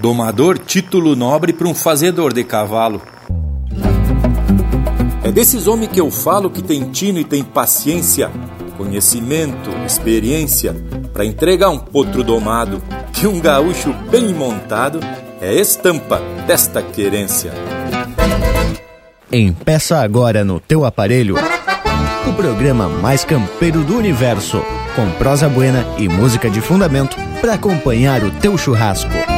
Domador, título nobre para um fazedor de cavalo. É desses homens que eu falo que tem tino e tem paciência, conhecimento, experiência, para entregar um potro domado, que um gaúcho bem montado é estampa desta querência. Empeça agora no teu aparelho o programa mais campeiro do universo, com prosa buena e música de fundamento para acompanhar o teu churrasco.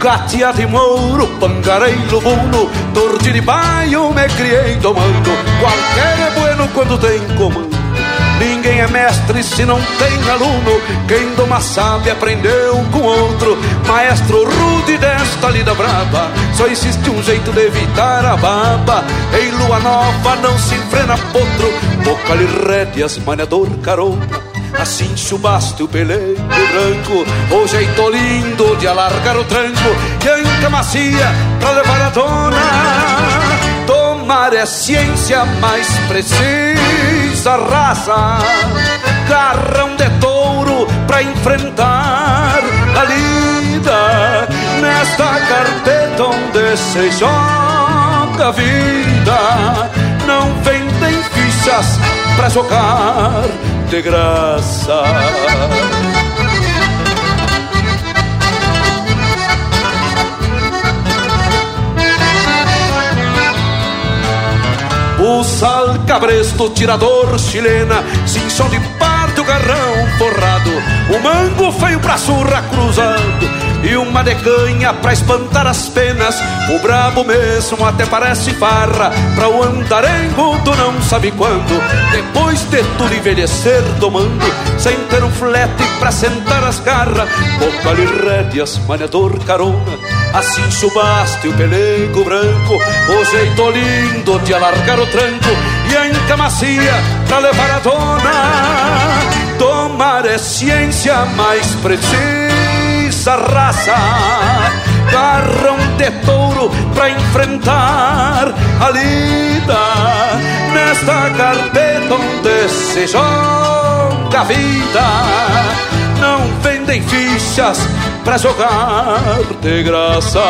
Gatia de mouro, pangarei lubuno Torte de baio, me criei domando. Qualquer é bueno quando tem comando. Ninguém é mestre se não tem aluno. Quem doma sabe aprendeu com outro. Maestro rude desta lida brava Só existe um jeito de evitar a baba. Em lua nova não se enfrena potro. Boca lhe rédeas, maniador carona Assim chubaste o pelego branco O jeito lindo de alargar o tranco E anca macia pra levar a dona Tomar é ciência mais precisa Raça, garrão de touro pra enfrentar a lida Nesta carpeta onde se joga a vida. Não vendem fichas pra jogar de graça. O sal cabresto, tirador chilena, cinchão de parto, garrão forrado, o mango feio pra surra cruzando e uma decanha pra espantar as penas. O brabo mesmo até parece farra pra o andarengo tu não sabe quando. Depois de tudo envelhecer domando, sem ter um flete pra sentar as garras, boca lhe rédeas, maniador carona. Assim subaste o pelego branco, o jeito lindo de alargar o tranco e a enca macia pra levar a dona. Tomar é ciência mais precisa essa raça garrão de touro pra enfrentar a lida nesta carpeta onde se joga a vida. Não vendem fichas pra jogar de graça.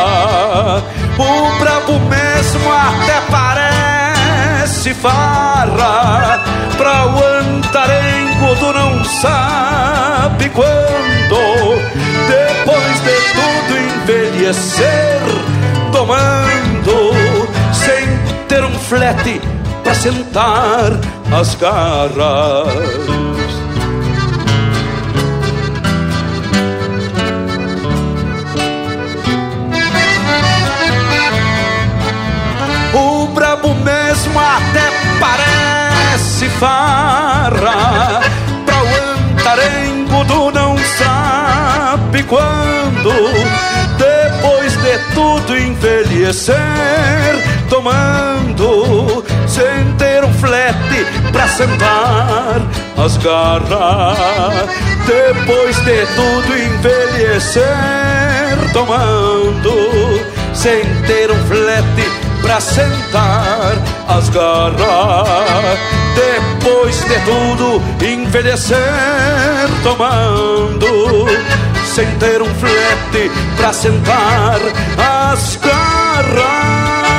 O brabo mesmo até parece farra pra o antarengo do não sabe quando depois de tudo envelhecer, tomando sem ter um flete para sentar as garras. Quando Depois de tudo envelhecer Tomando sem ter um flete pra sentar as garras Depois de tudo envelhecer Tomando sem ter um flete pra sentar as garras. Depois de tudo envelhecer tomando, ter um flete pra sentar as garras.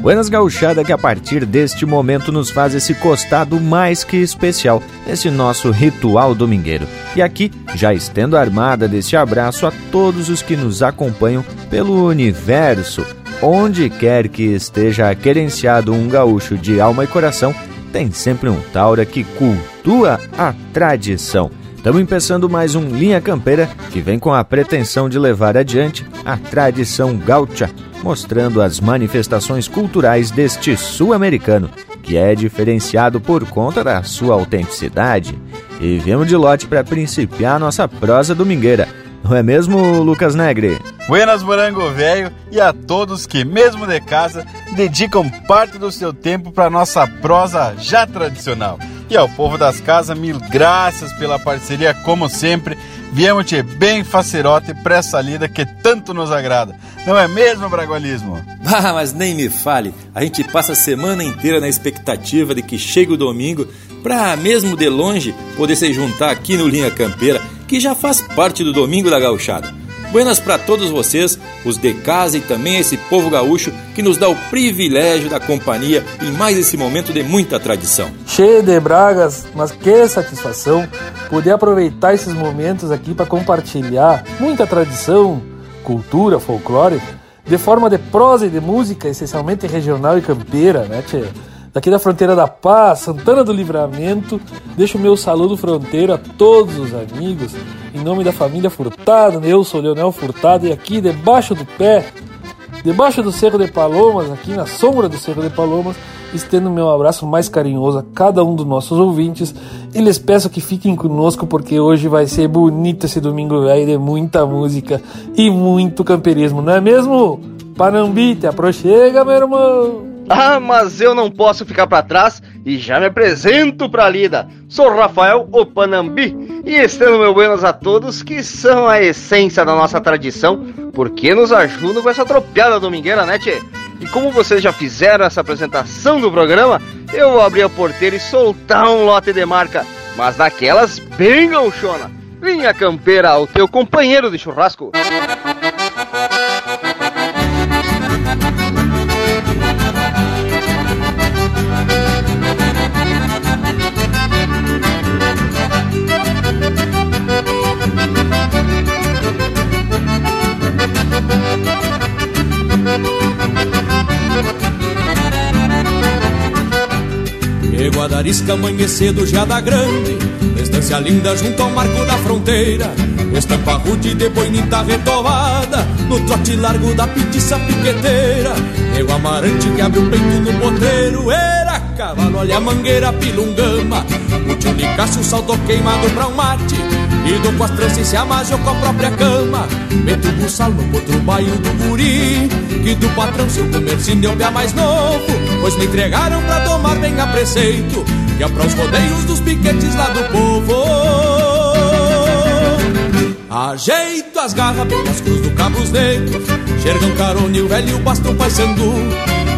Buenas Gauchada que a partir deste momento nos faz esse costado mais que especial nesse nosso ritual domingueiro. E aqui já estendo armada desse abraço a todos os que nos acompanham pelo universo, onde quer que esteja querenciado um gaúcho de alma e coração, tem sempre um taura que cultua a tradição. Estamos empeçando mais um Linha Campeira que vem com a pretensão de levar adiante a tradição gaúcha, mostrando as manifestações culturais deste sul-americano, que é diferenciado por conta da sua autenticidade. E viemos de lote para principiar nossa prosa domingueira. Não é mesmo, Lucas Negre? Buenas, Morango Velho, e a todos que, mesmo de casa, dedicam parte do seu tempo para nossa prosa já tradicional. E ao povo das casas, mil graças pela parceria, como sempre. Viemos te bem facerote para essa lida que tanto nos agrada. Não é mesmo, Bragualismo? Ah, mas nem me fale. A gente passa a semana inteira na expectativa de que chegue o domingo para, mesmo de longe, poder se juntar aqui no Linha Campeira, que já faz parte do Domingo da Gauchada. Buenas para todos vocês, os de casa e também esse povo gaúcho que nos dá o privilégio da companhia em mais esse momento de muita tradição. Cheio de bragas, mas que satisfação poder aproveitar esses momentos aqui para compartilhar muita tradição, cultura, folclore, de forma de prosa e de música, essencialmente regional e campeira, né, tchê? Daqui da fronteira da Paz, Santana do Livramento. Deixo o meu saludo fronteiro a todos os amigos, em nome da família Furtado. Eu sou Leonel Furtado e aqui debaixo do pé, debaixo do Cerro de Palomas, aqui na sombra do Cerro de Palomas, estendo meu abraço mais carinhoso a cada um dos nossos ouvintes e lhes peço que fiquem conosco porque hoje vai ser bonito esse domingo velho de muita música e muito camperismo, não é mesmo? Panambi, te aproxega, meu irmão! Ah, mas eu não posso ficar para trás e já me apresento para a lida. Sou Rafael Opanambi e estendo meu buenas a todos que são a essência da nossa tradição, porque nos ajudam com essa tropiada domingueira, né, tchê? E como vocês já fizeram essa apresentação do programa, eu vou abrir a porteira e soltar um lote de marca, mas daquelas bem gauchona. Linha campeira, o teu companheiro de churrasco. Guadarisca amanhecedo já da grande. Estância linda junto ao marco da fronteira. Estampa rude de boinita retovada. No trote largo da petiça piqueteira. Nego amarante que abre o peito no potreiro Era cavalo, olha a mangueira, pilungama. O tio Nicásio saltou queimado pra um mate e dou com as tranças e se amasou com a própria cama. Meto o buçal no outro baio do guri Que do patrão seu comercinho deu pé mais novo. Pois me entregaram pra tomar bem a preceito Que é pra os rodeios dos piquetes lá do povo. Ajeito as garras bem nas cruz do Cabos Negros Xergão carone e o velho bastão paissandu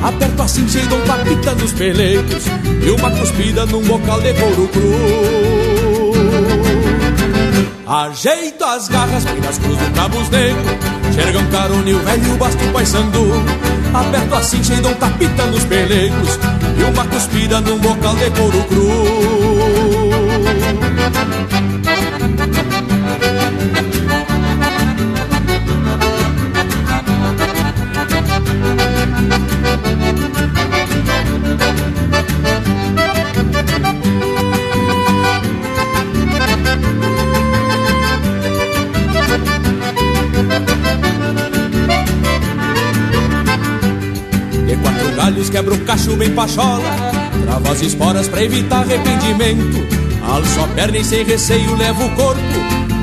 Aperto assim cheio de um tapita nos peleiros E uma cuspida num bocal de couro cru Ajeito as garras bem nas cruz do Cabos Negros Xergão carone e o velho basto paissandu Aperto assim cheio de um tapita nos pelegos. E uma cuspida num bocal de couro cru quebra o cacho bem pachola Trava as esporas pra evitar arrependimento. Alço a perna e sem receio levo o corpo.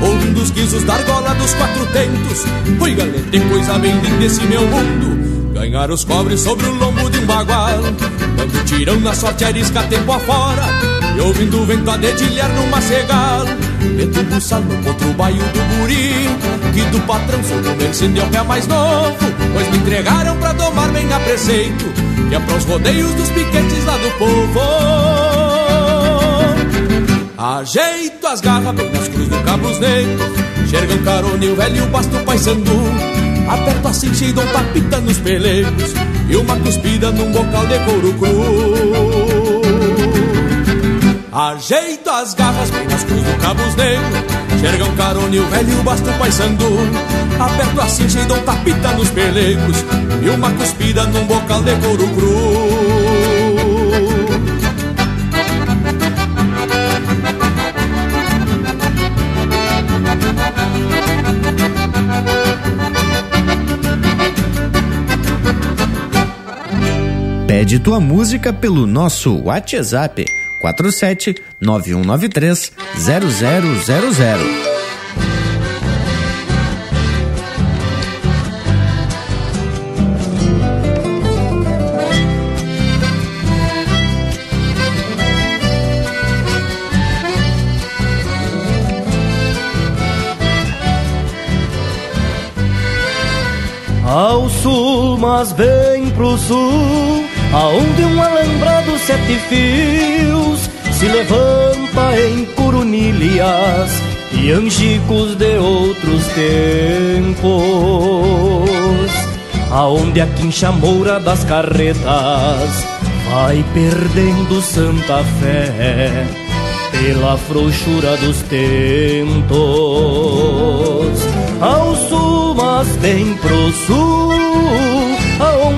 Ouvindo os guizos da argola dos quatro tentos. Oi galera, coisa bem linda esse meu mundo. Ganhar os cobres sobre o lombo de um bagual. Dando tirão na sorte arisca tempo afora E ouvindo o vento a dedilhar numa cegal Meto buçal no outro baio do guri Que do patrão sou comerciante é o pé mais novo. Pois me entregaram pra tomar bem a preceito Que é pros rodeios dos piquetes lá do povo. Ajeito as garras bem nas cruz do Cabos Negros Xergão carone e o velho basto paissandu Aperto assim cheio de um tapita nos pelegos E uma cuspida num bocal de couro cru. Ajeito as garras bem nas cruz do Cabos Negros Um carone o velho o paisandu Aperto a cincha e dou tapita nos pelecos E uma cuspida num bocal de couro cru. Pede tua música pelo nosso WhatsApp 47 9193 0000. Ao sul, mas bem pro sul aonde um alambrado sete fios se levanta em e angicos de outros tempos, aonde a quincha moura das carretas vai perdendo santa fé pela frouxura dos tentos. Ao sul, mas bem pro sul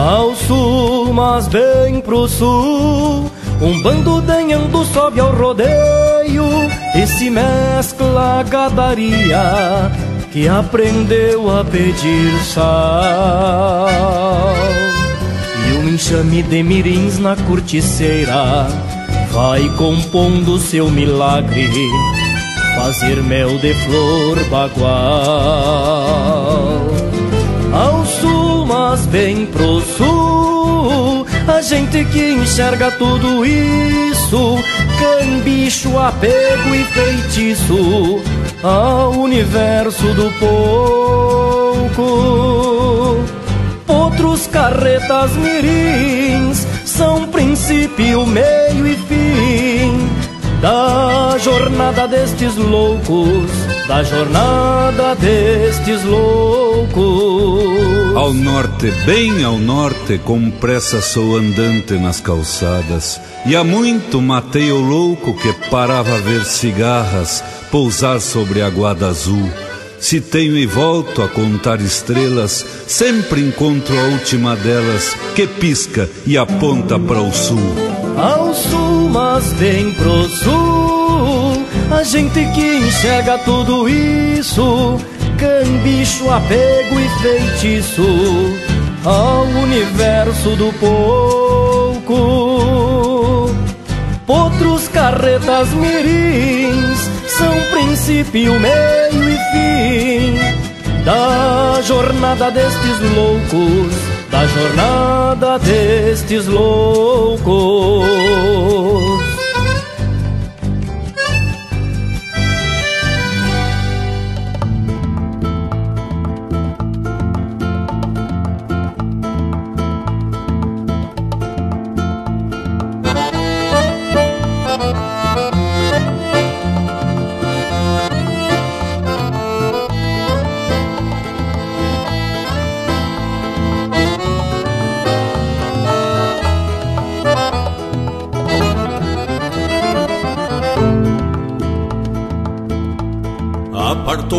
Ao sul, mas bem pro sul, um bando denhando sobe ao rodeio e se mescla a gadaria que aprendeu a pedir sal. E um enxame de mirins na corticeira vai compondo seu milagre, fazer mel de flor bagual. Ao sul mas bem pro sul. A gente que enxerga tudo isso, cambicho, apego e feitiço ao universo do pouco. Outros carretas mirins são princípio, meio e fim da jornada destes loucos, da jornada destes loucos. Ao norte, bem ao norte, com pressa sou andante nas calçadas, e há muito matei o louco que parava a ver cigarras pousar sobre a guada azul. Se tenho e volto a contar estrelas, sempre encontro a última delas que pisca e aponta para o sul. Ao sul, mas bem pro sul, a gente que enxerga tudo isso, cambicho, apego e feitiço ao universo do pouco. Potros, carretas, mirins são princípio, meio e fim da jornada destes loucos, da jornada destes loucos.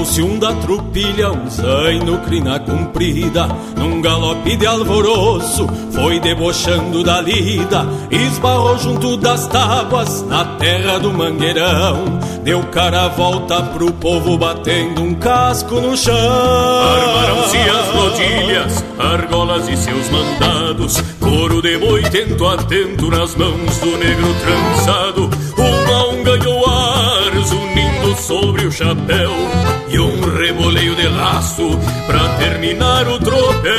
Apartou-se um da trupilha, um zaino crina comprida, num galope de alvoroço, foi debochando da lida, esbarrou junto das tábuas, na terra do mangueirão, deu cara a volta pro povo batendo um casco no chão. Armaram-se as rodilhas, argolas e seus mandados, couro de boi tento atento nas mãos do negro trançado, sobre o chapéu e um reboleio de laço pra terminar o tropel.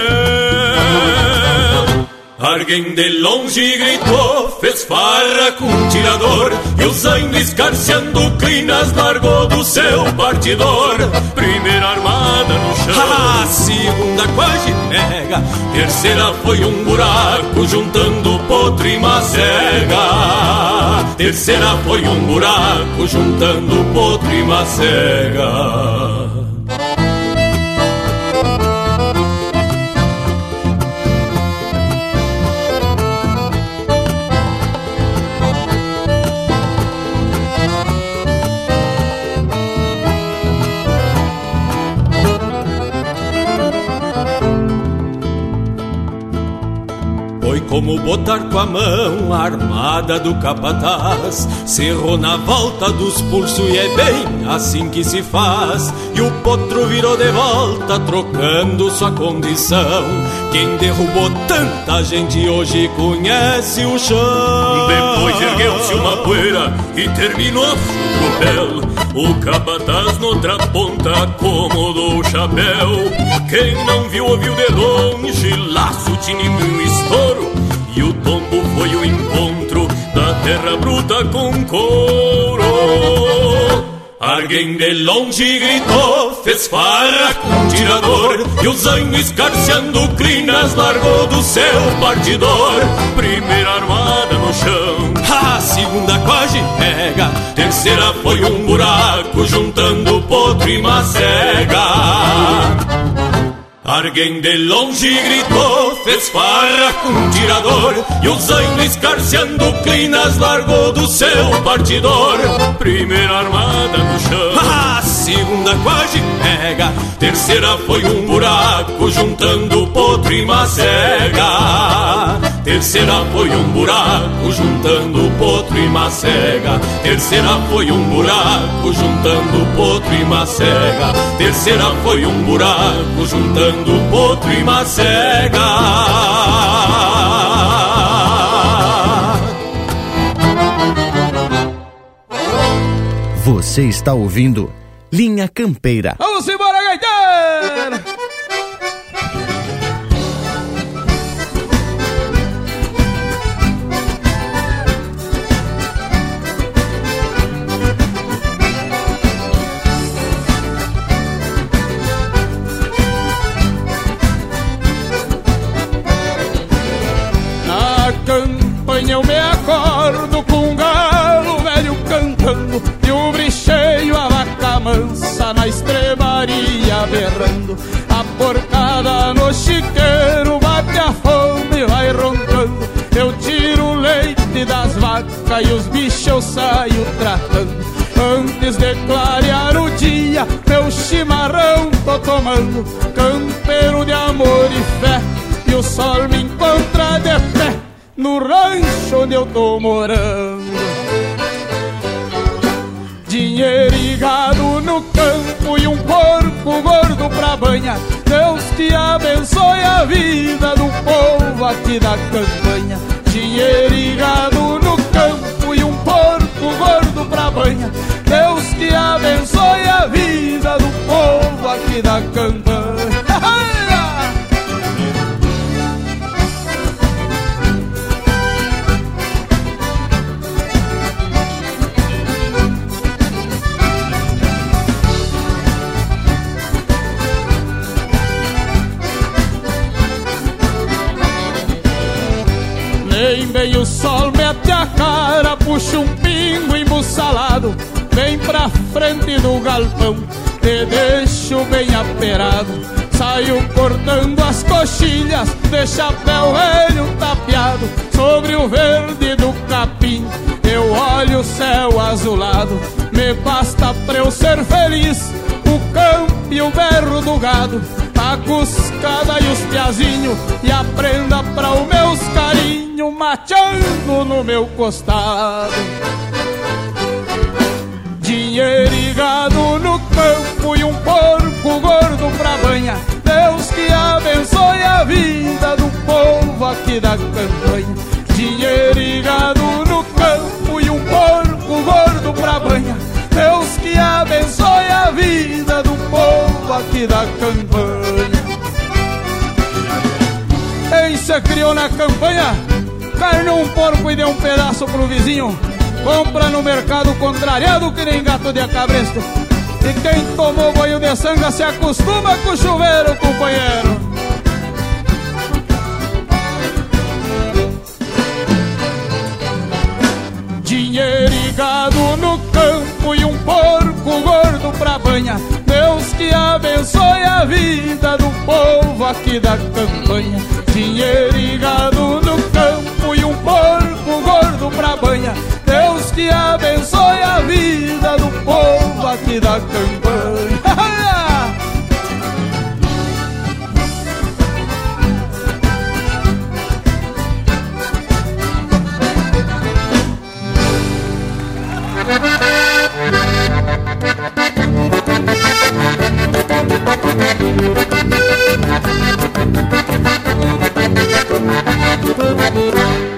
Alguém de longe gritou, fez farra com um tirador E o zaino escarceando clinas largou do seu partidor. Primeira armada no chão A segunda quase nega Terceira foi um buraco juntando potro e macega. Terceira foi um buraco juntando potro e macega como botar com a mão a armada do capataz. Cerrou na volta dos pulsos e é bem assim que se faz. E o potro virou de volta, trocando sua condição. Quem derrubou tanta gente hoje conhece o chão. Depois ergueu-se uma poeira e terminou a tropel. O capataz noutra ponta acomodou o chapéu. Quem não viu, ouviu de longe, laço, tinindo e estouro. E o tombo foi o encontro da terra bruta com couro. Alguém de longe gritou, fez farra com tirador E o zanho escarceando crinas largou do seu partidor. Primeira armada no chão, a segunda quase pega Terceira foi um buraco juntando potro e macega Alguém de longe gritou, fez farra com um tirador E o zaino escarceando clinas largou do seu partidor. Primeira armada no chão A segunda quase pega Terceira foi um buraco juntando potro e macega Terceira foi um buraco juntando potro e macega Terceira foi um buraco juntando potro e macega Terceira foi um buraco juntando potro e macega Você está ouvindo Linha Campeira. Vamos embora, na estrebaria berrando. A porcada no chiqueiro bate a fome e vai roncando. Eu tiro o leite das vacas e os bichos eu saio tratando. Antes de clarear o dia, meu chimarrão tô tomando. Campeiro de amor e fé E o sol me encontra de pé No rancho onde eu tô morando Dinheiro e gado no campo e um porco gordo pra banha Deus te abençoe a vida do povo aqui da campanha. Dinheiro e gado no campo e um porco gordo pra banha Deus te abençoe a vida do povo aqui da campanha Bem o sol mete a cara, puxa um pingo embuçalado Vem pra frente do galpão, te deixo bem aperado. Saio cortando as coxilhas de chapéu velho tapeado Sobre o verde do capim, eu olho o céu azulado Me basta pra eu ser feliz, o campo e o berro do gado. A cuscada e os piazinhos E a prenda pra os meus carinhos Mateando no meu costado. Dinheiro e gado no campo E um porco gordo pra banha. Deus que abençoe a vida do povo aqui da campanha. Dinheiro e gado no campo E um porco gordo pra banha. Deus que abençoe vida do povo aqui da campanha se criou na campanha, carne um porco e deu um pedaço pro vizinho. Compra no mercado contrariado que nem gato de acabresto. E quem tomou banho de sanga se acostuma com o chuveiro, companheiro. Dinheiro e gado no campo pra banha. Deus que abençoe a vida do povo aqui da campanha. Dinheiro e gado no campo e um porco gordo pra banha. Deus que abençoe a vida do povo aqui da campanha. Thank you.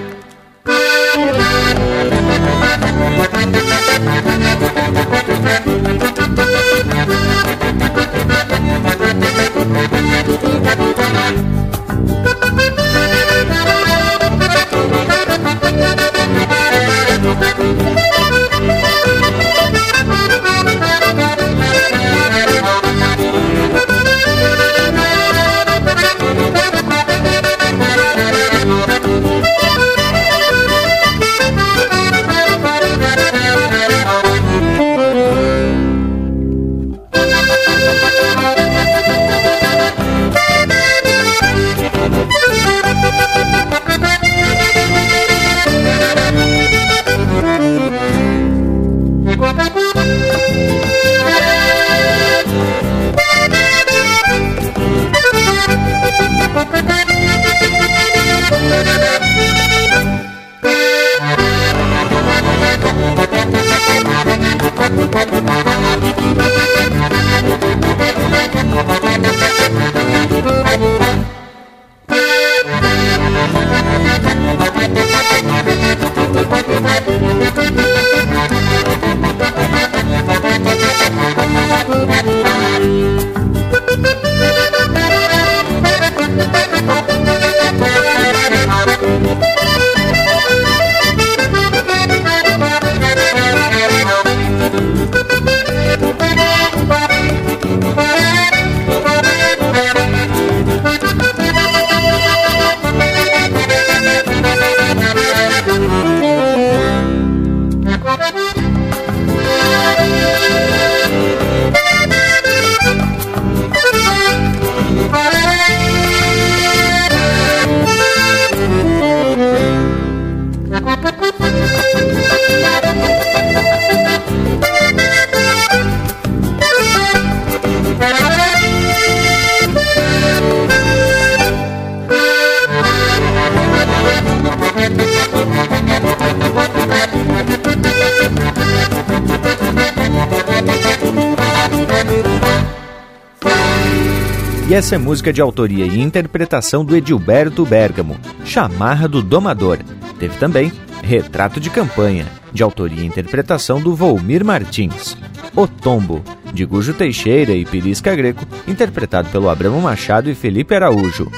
É música de autoria e interpretação do Edilberto Bergamo, Chamarra do Domador. Teve também Retrato de Campanha, de autoria e interpretação do Volmir Martins. O Tombo, de Gujo Teixeira e Pirisca Greco, interpretado pelo Abramo Machado e Felipe Araújo.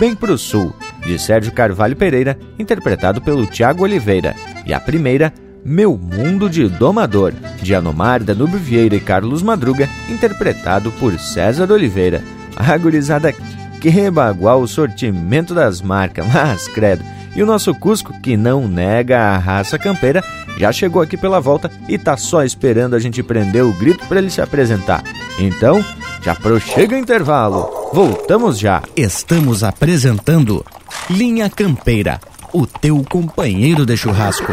Bem Pro Sul, de Sérgio Carvalho Pereira, interpretado pelo Tiago Oliveira. E a primeira, Meu Mundo de Domador, de Anomar, Danube Vieira e Carlos Madruga, interpretado por César Oliveira. A gurizada que bagual o sortimento das marcas, mas credo. E o nosso Cusco, que não nega a raça campeira, já chegou aqui pela volta e tá só esperando a gente prender o grito para ele se apresentar. Então, já prochega o intervalo. Voltamos já. Estamos apresentando Linha Campeira, o teu companheiro de churrasco.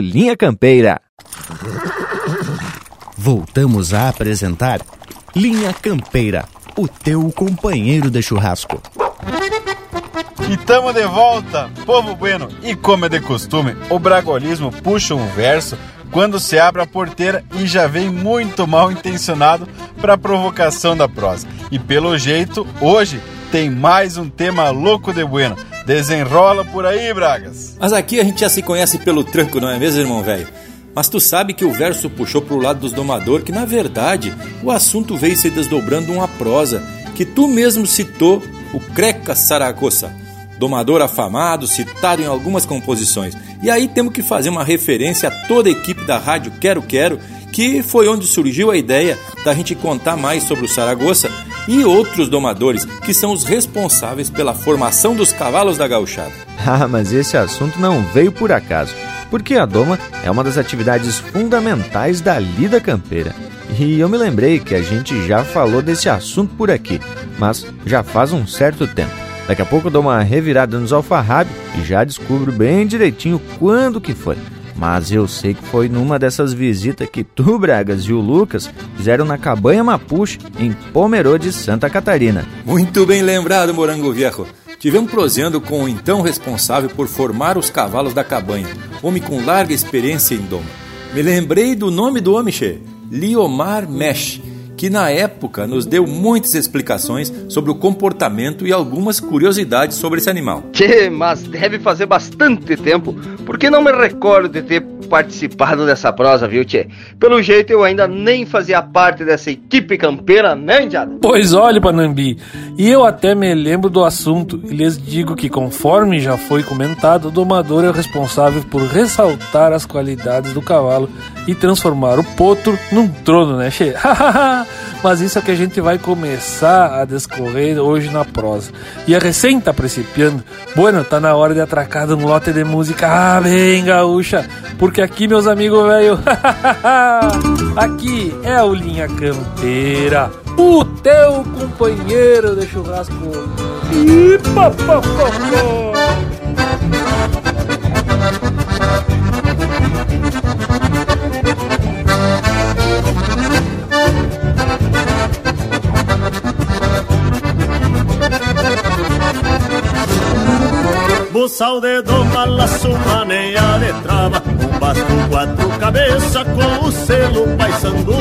Linha Campeira. Voltamos a apresentar Linha Campeira, o teu companheiro de churrasco. E tamo de volta, povo bueno. E como é de costume, o bragolismo puxa um verso quando se abre a porteira e já vem muito mal intencionado para a provocação da prosa. E pelo jeito, hoje tem mais um tema louco de bueno. Desenrola por aí, Bragas. Mas aqui a gente já se conhece pelo tranco, não é mesmo, irmão velho? Mas tu sabe que o verso puxou pro lado dos domador que na verdade o assunto veio se desdobrando uma prosa que tu mesmo citou, o Creca Saragossa, domador afamado, citado em algumas composições. E aí temos que fazer uma referência a toda a equipe da rádio Quero Quero, que foi onde surgiu a ideia da gente contar mais sobre o Saragossa e outros domadores, que são os responsáveis pela formação dos cavalos da gauchada. Ah, mas esse assunto não veio por acaso, porque a doma é uma das atividades fundamentais da lida campeira. E eu me lembrei que a gente já falou desse assunto por aqui, mas já faz um certo tempo. Daqui a pouco eu dou uma revirada nos alfarrábios e já descubro bem direitinho quando que foi. Mas eu sei que foi numa dessas visitas que tu, Bragas, e o Lucas fizeram na Cabanha Mapuche, em Pomerode, Santa Catarina. Muito bem lembrado, Morango Viejo. Tivemos proseando com o então responsável por formar os cavalos da cabanha, homem com larga experiência em doma. Me lembrei do nome do homem, che, Liomar Mesh, que na época nos deu muitas explicações sobre o comportamento e algumas curiosidades sobre esse animal. Que, mas deve fazer bastante tempo, porque não me recordo de ter participado dessa prosa, viu, Tchê? Pelo jeito eu ainda nem fazia parte dessa equipe campeira, né, Indiada? Pois olhe, Panambi, e eu até me lembro do assunto e lhes digo que, conforme já foi comentado, o domador é o responsável por ressaltar as qualidades do cavalo e transformar o potro num trono, né, Mas isso é que a gente vai começar a descorrer hoje na prosa. E a recém tá principiando. Bueno, tá na hora de atracar um lote de música ah, bem gaúcha, porque aqui, meus amigos velho, aqui é o Linha Campeira, o teu companheiro de churrasco. E Buçal de doma, laço, maneia de trava. Um basto, quatro cabeça com o selo paisandu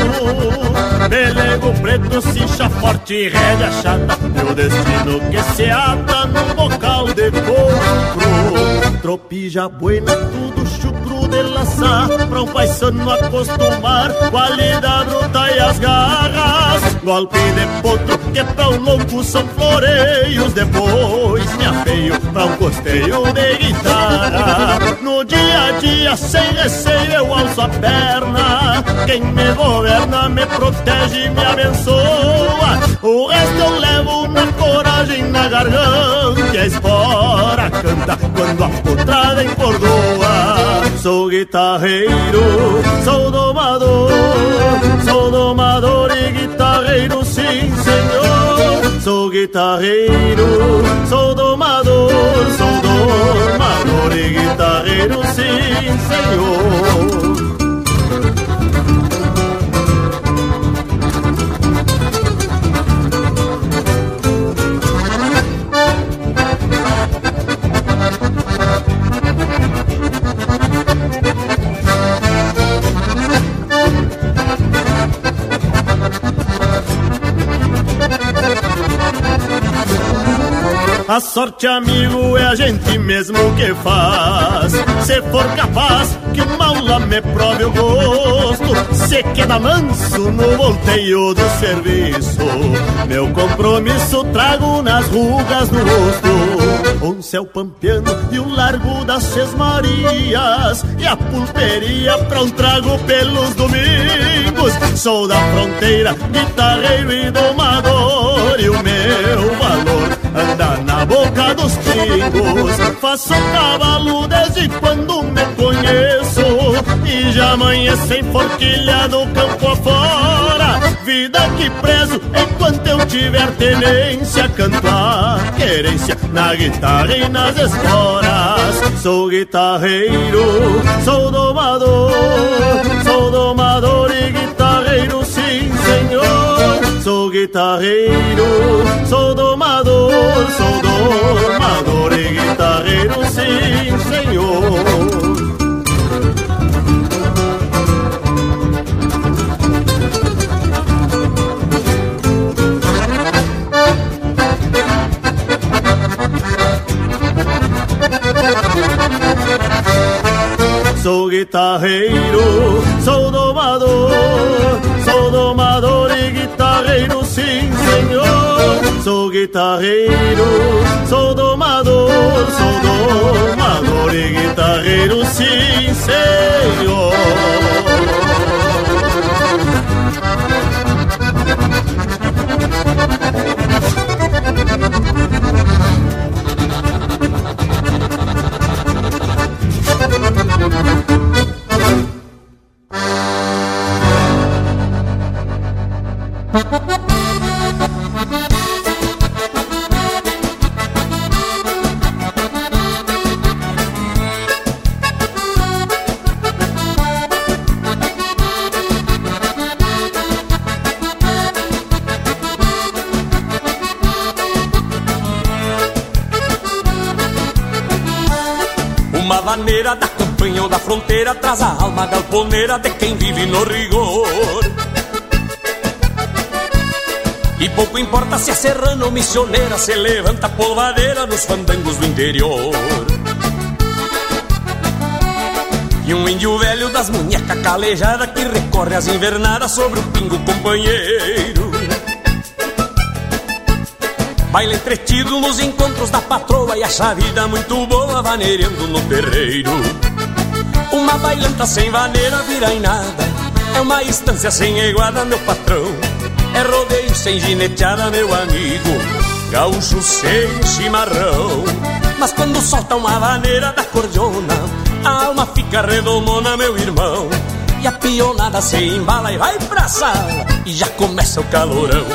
Pelego preto, cincha forte, rédea chata. Meu destino que se ata num bocal de couro Tropija buena, tudo chucro Pra um paisano acostumar Qualidade bruta e as garras. Golpe de potro que pra um louco são floreios. Depois me afeio pra um costeio de guitarra. No dia a dia sem receio eu alço a perna. Quem me governa me protege e me abençoa. O resto eu levo na coragem, na garganta. E a espora canta quando a potrada encordoa Sou guitarreiro, sou domador Sou domador e guitarreiro, sim senhor. Sou guitarreiro, sou domador Sou domador e guitarreiro, sim senhor A sorte, amigo, é a gente mesmo que faz. Se for capaz que maula me prove o gosto, se queda manso no volteio do serviço. Meu compromisso trago nas rugas do rosto. Um céu pampeano e o largo das Marias. E a pulperia pra um trago pelos domingos. Sou da fronteira, guitarreiro e domador. E o meu valor anda na boca dos pingos. Faço cavalo desde quando me conheço e já forquilha do campo afora. Vida que prezo enquanto eu tiver tenência, canto a querência na guitarra e nas esporas. Sou guitarreiro, sou domador, sou domador e guitarreiro, sim senhor. Sou guitarreiro, sou domador, armador y guitarrero sin señor. Sou guitarreiro, sou domador, sou domador e guitarreiro, sim senhor. Sou guitarreiro, sou domador, sou domador e guitarreiro, sim senhor. Uma fronteira traz a alma galponeira de quem vive no rigor. E pouco importa se é serrano ou missioneira, se levanta polvadeira nos fandangos do interior. E um índio velho das munhecas calejadas que recorre às invernadas sobre o pingo companheiro. Baila entretido nos encontros da patroa e acha a vida muito boa vaneirando no terreiro. Uma bailanta sem vaneira vira em nada, é uma estância sem iguada, meu patrão. É rodeio sem gineteada, meu amigo, gaúcho sem chimarrão. Mas quando solta uma vaneira da cordiona, a alma fica redomona, meu irmão. E a pionada se embala e vai pra sala, e já começa o calorão.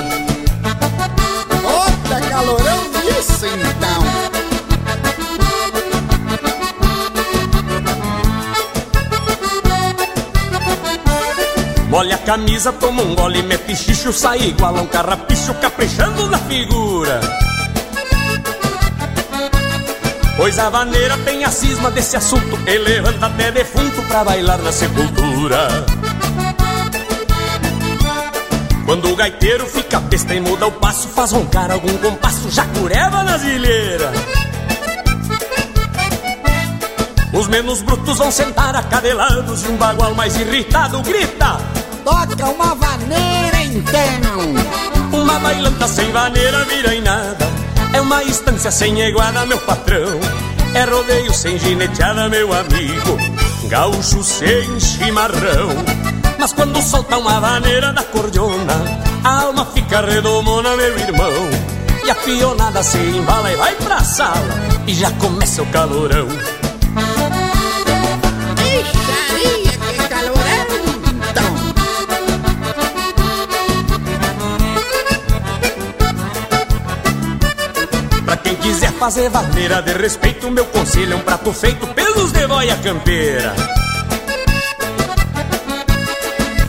Camisa, toma um gole, mete xixo, sai igual a um carrapicho, caprichando na figura. Pois a vaneira tem a cisma desse assunto, e levanta até defunto pra bailar na sepultura. Quando o gaiteiro fica besta e muda o passo, faz roncar algum compasso, jacureva nas ilheiras. Os menos brutos vão sentar acadelados e um bagual mais irritado grita: Toca uma vaneira então. Uma bailanta sem vaneira vira em nada. É uma estância sem iguada, meu patrão. É rodeio sem gineteada, meu amigo. Gaúcho sem chimarrão. Mas quando solta uma vaneira da cordiona, a alma fica redomona, meu irmão. E a pionada se embala e vai pra sala, e já começa o calorão. Fazer vaneira de respeito, meu conselho é um prato feito pelos de campeira.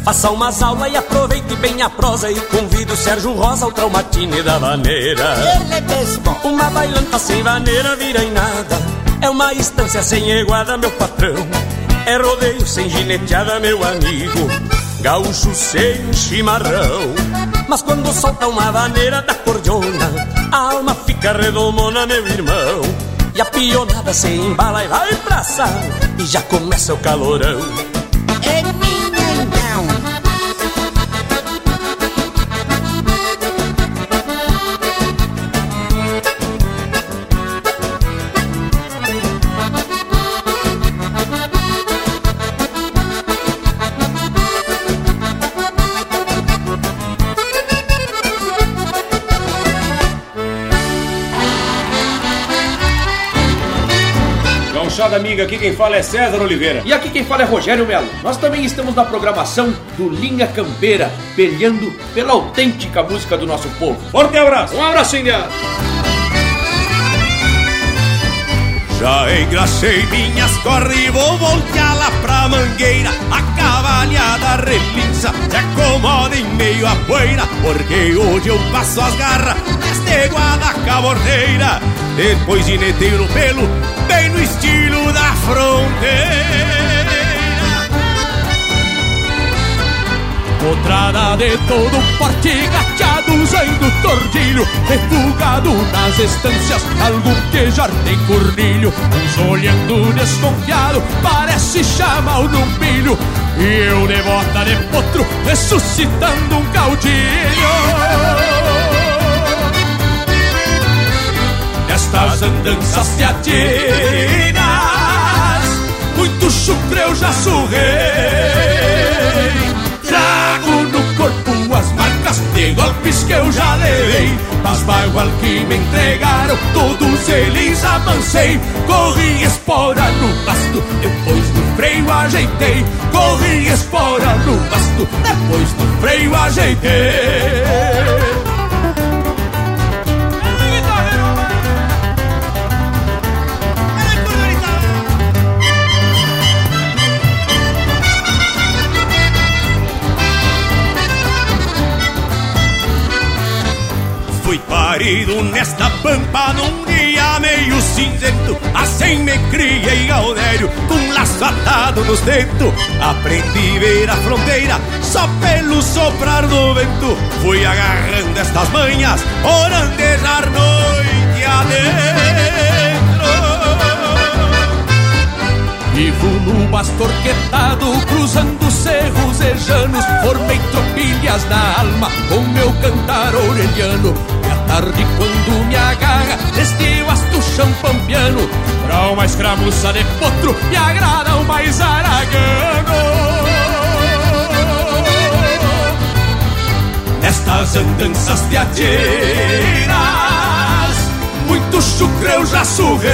Faça umas aulas e aproveite bem a prosa. E convide o Sérgio Rosa ao traumatine da vaneira. Ele é mesmo. Uma bailanta sem vaneira vira em nada. É uma estância sem iguada, meu patrão. É rodeio sem gineteada, meu amigo. Gaúcho sem chimarrão Mas quando solta uma vaneira da cordiona A alma fica redomona, meu irmão. E a pionada se embala e vai pra sala E já começa o calorão Gauchada amiga, aqui quem fala é César Oliveira. E aqui quem fala é Rogério Melo. Nós também estamos na programação do Linha Campeira, peleando pela autêntica música do nosso povo. Forte abraço! Um abraço, India! Já engracei minhas corre e vou voltear lá pra mangueira A cavalhada relinça, se acomoda em meio à poeira Porque hoje eu passo as garras nesta iguada cabordeira Depois de neteiro pelo, bem no estilo da fronteira. Potrada de todo porte gateado usando tordilho Refugado nas estâncias, algum quejar tem cornilho Uns olhando desconfiado, parece chamar num pilho E eu de bota de potro, ressuscitando um caudilho Nestas andanças teatinas Muito chucre eu já surrei. Trago no corpo as marcas de golpes que eu já levei. Mas bagual que me entregaram, todos eles avancei. Corri espora no basto, depois do freio ajeitei. Corri espora no basto, depois do freio ajeitei nesta pampa num dia meio cinzento. Assim me criei Gaudério com laço atado nos dentos. Aprendi a ver a fronteira só pelo soprar do vento. Fui agarrando estas manhas, orandejar noite adentro. Vivo no bastorquetado, cruzando cerros e janos. Formei tropilhas na alma com meu cantar orelhano tarde quando me agarra, neste vasto chão pampiano Pra uma escramuça de potro, me agrada o mais aragano. Nestas andanças teatinas Muito chucre eu já surrei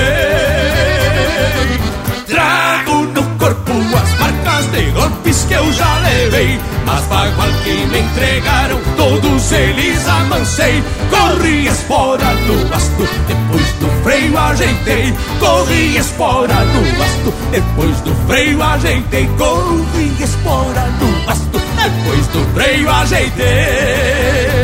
as marcas de golpes que eu já levei. Mas bagual que me entregaram, todos eles amancei. Corri espora no basto, depois do freio ajeitei. Corri espora no basto, depois do freio ajeitei. Corri espora no basto, depois do freio ajeitei.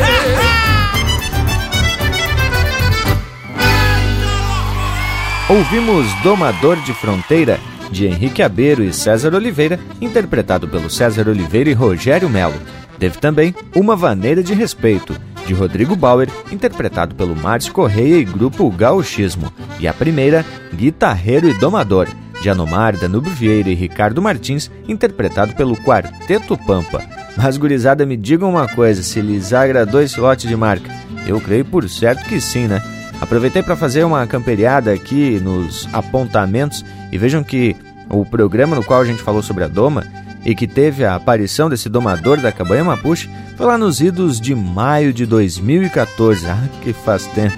Ouvimos Domador de Fronteira, de Henrique Abeiro e César Oliveira, interpretado pelo César Oliveira e Rogério Melo. Teve também Uma Vaneira de Respeito, de Rodrigo Bauer, interpretado pelo Márcio Correia e Grupo Gauchismo. E a primeira, Guitarreiro e Domador, de Anomar, Danúbio Vieira e Ricardo Martins, interpretado pelo Quarteto Pampa. Mas, gurizada, me digam uma coisa, se lhes agradou esse lote de marca? Eu creio por certo que sim, né? Aproveitei para fazer uma camperiada aqui nos apontamentos e vejam que o programa no qual a gente falou sobre a doma e que teve a aparição desse domador da cabanha Mapuche foi lá nos idos de maio de 2014. Ah, que faz tempo.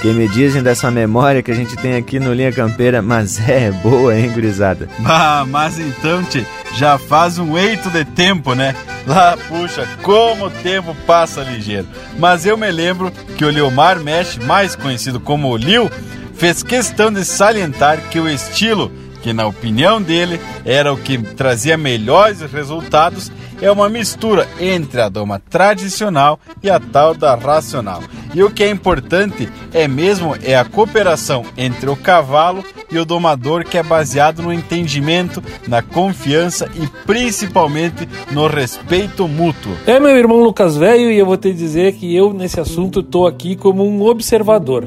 Que me dizem dessa memória que a gente tem aqui no Linha Campeira, mas é boa, hein, gurizada? Bah, mas então, tchê, já faz um eito de tempo, né? Lá, puxa, como o tempo passa ligeiro. Mas eu me lembro que o Leomar Mesh, mais conhecido como Lil, fez questão de salientar que o estilo, que na opinião dele era o que trazia melhores resultados, é uma mistura entre a doma tradicional e a tal da racional. E o que é importante é mesmo é a cooperação entre o cavalo e o domador que é baseado no entendimento, na confiança e principalmente no respeito mútuo. É meu irmão Lucas Velho e eu vou te dizer que eu nesse assunto estou aqui como um observador.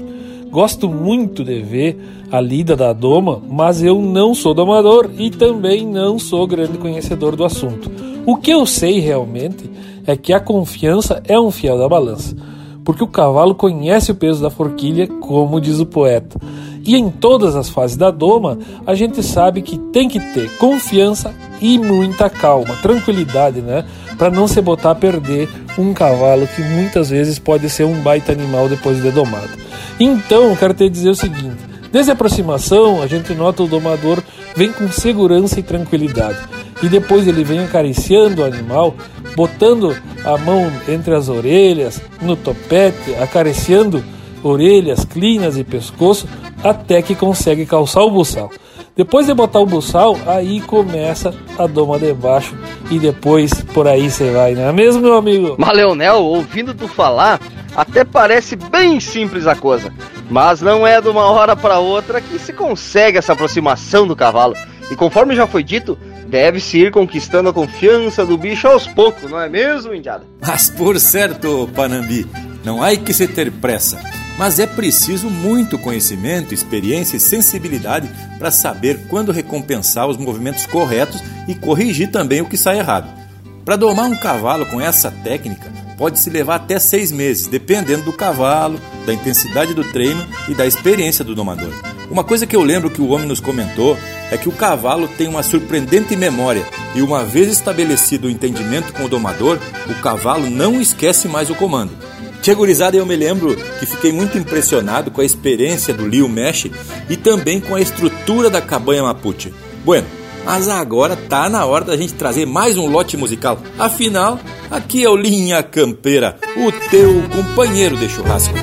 Gosto muito de ver a lida da doma, mas eu não sou domador e também não sou grande conhecedor do assunto. O que eu sei realmente é que a confiança é um fiel da balança, porque o cavalo conhece o peso da forquilha, como diz o poeta. E em todas as fases da doma, a gente sabe que tem que ter confiança e muita calma, tranquilidade, né? Para não se botar a perder um cavalo que muitas vezes pode ser um baita animal depois de domado. Então, quero te dizer o seguinte: desde a aproximação, a gente nota o domador vem com segurança e tranquilidade. E depois ele vem acariciando o animal, botando a mão entre as orelhas, no topete, acariciando orelhas, crinas e pescoço, até que consegue calçar o buçal. Depois de botar o buçal, aí começa a doma de baixo e depois por aí você vai, não é mesmo, meu amigo? Mas, Leonel, ouvindo tu falar, até parece bem simples a coisa. Mas não é de uma hora para outra que se consegue essa aproximação do cavalo. E conforme já foi dito, deve-se ir conquistando a confiança do bicho aos poucos, não é mesmo, Indiada? Mas por certo, Panambi, não há que se ter pressa. Mas é preciso muito conhecimento, experiência e sensibilidade para saber quando recompensar os movimentos corretos e corrigir também o que sai errado. Para domar um cavalo com essa técnica, pode se levar até seis meses, dependendo do cavalo, da intensidade do treino e da experiência do domador. Uma coisa que eu lembro que o homem nos comentou é que o cavalo tem uma surpreendente memória e, uma vez estabelecido o entendimento com o domador, o cavalo não esquece mais o comando. Tia gurizada, eu me lembro que fiquei muito impressionado com a experiência do Liu Mesh e também com a estrutura da cabanha Mapuche. Bueno, mas agora tá na hora da gente trazer mais um lote musical. Afinal, aqui é o Linha Campeira, o teu companheiro de churrasco.